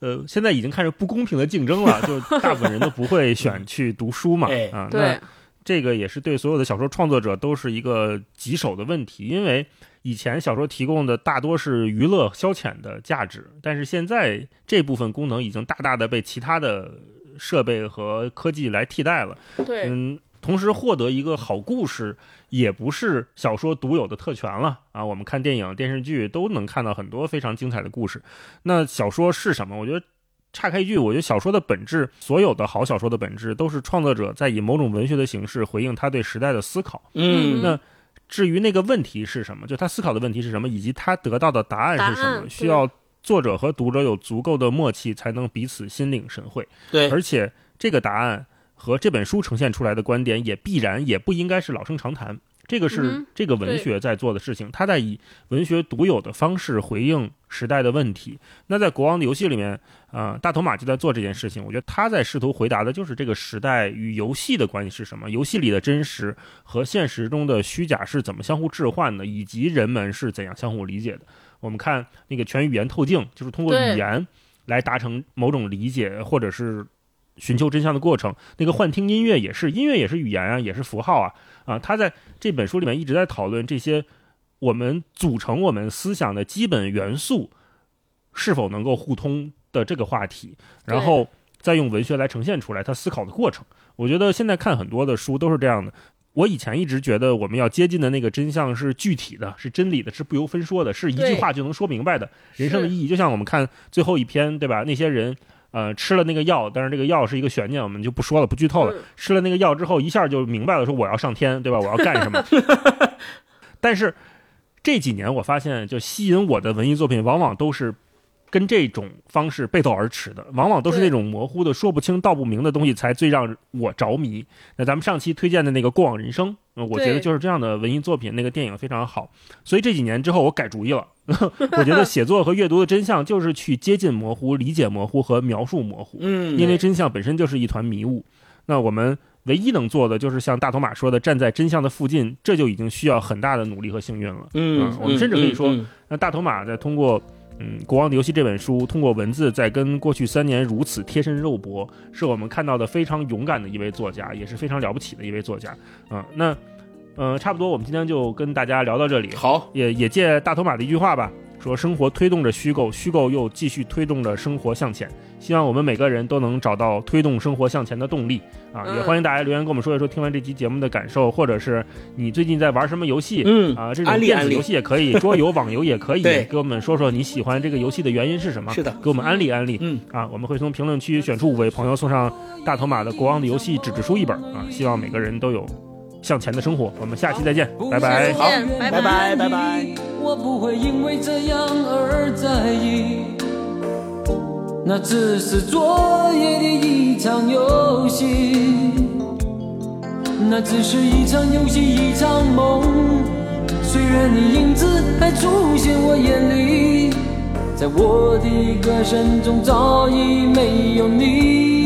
呃，现在已经开始不公平的竞争了，就大部分人都不会选去读书嘛，[LAUGHS] 啊，那这个也是对所有的小说创作者都是一个棘手的问题，因为以前小说提供的大多是娱乐消遣的价值，但是现在这部分功能已经大大的被其他的。设备和科技来替代了。对，嗯，同时获得一个好故事，也不是小说独有的特权了啊。我们看电影、电视剧都能看到很多非常精彩的故事。那小说是什么？我觉得岔开一句，我觉得小说的本质，所有的好小说的本质，都是创作者在以某种文学的形式回应他对时代的思考。嗯，那至于那个问题是什么，就他思考的问题是什么，以及他得到的答案是什么，需要作者和读者有足够的默契，才能彼此心领神会。对，而且这个答案和这本书呈现出来的观点，也必然也不应该是老生常谈。这个是嗯这个文学在做的事情，他在以文学独有的方式回应时代的问题。那在《国王的游戏》里面，啊，大头马就在做这件事情。我觉得他在试图回答的就是这个时代与游戏的关系是什么，游戏里的真实和现实中的虚假是怎么相互置换的，以及人们是怎样相互理解的。我们看那个全语言透镜，就是通过语言来达成某种理解，或者是寻求真相的过程。那个幻听音乐也是，音乐也是语言啊，也是符号啊啊！他在这本书里面一直在讨论这些我们组成我们思想的基本元素是否能够互通的这个话题，然后再用文学来呈现出来他思考的过程。我觉得现在看很多的书都是这样的。我以前一直觉得我们要接近的那个真相是具体的，是真理的，是不由分说的，是一句话就能说明白的。人生的意义，就像我们看最后一篇，对吧？那些人呃吃了那个药，但是这个药是一个悬念，我们就不说了，不剧透了。嗯吃了那个药之后，一下就明白了，说我要上天，对吧？我要干什么？[LAUGHS] 但是这几年我发现，就吸引我的文艺作品，往往都是跟这种方式背道而驰的，往往都是那种模糊的、说不清道不明的东西，才最让我着迷。那咱们上期推荐的那个《过往人生》，呃我觉得就是这样的文艺作品，那个电影非常好。所以这几年之后，我改主意了。[LAUGHS] 我觉得写作和阅读的真相就是去接近模糊、理解模糊和描述模糊。嗯，因为真相本身就是一团迷雾。那我们唯一能做的就是像大头马说的，站在真相的附近，这就已经需要很大的努力和幸运了。嗯嗯，我们甚至可以说嗯嗯那大头马在通过嗯《国王的游戏》这本书，通过文字在跟过去三年如此贴身肉搏，是我们看到的非常勇敢的一位作家，也是非常了不起的一位作家。嗯，那呃，差不多我们今天就跟大家聊到这里。好，也也借大头马的一句话吧，说生活推动着虚构，虚构又继续推动着生活向前。希望我们每个人都能找到推动生活向前的动力啊！嗯也欢迎大家留言跟我们说一说听完这期节目的感受，或者是你最近在玩什么游戏。嗯啊，这种电子游戏也可以，桌游、网游也可以，给我们说说你喜欢这个游戏的原因是什么？是的给我们安利安利。嗯啊，我们会从评论区选出五位朋友，送上大头马的《国王的游戏》纸质书一本啊！希望每个人都有向前的生活。我们下期再见，拜拜。好拜拜拜拜。我不会因为这样而在意，那只是昨夜的一场游戏，那只是一场游戏，一场梦。虽然你影子还出现我眼里，在我的歌声中早已没有你。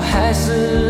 我还是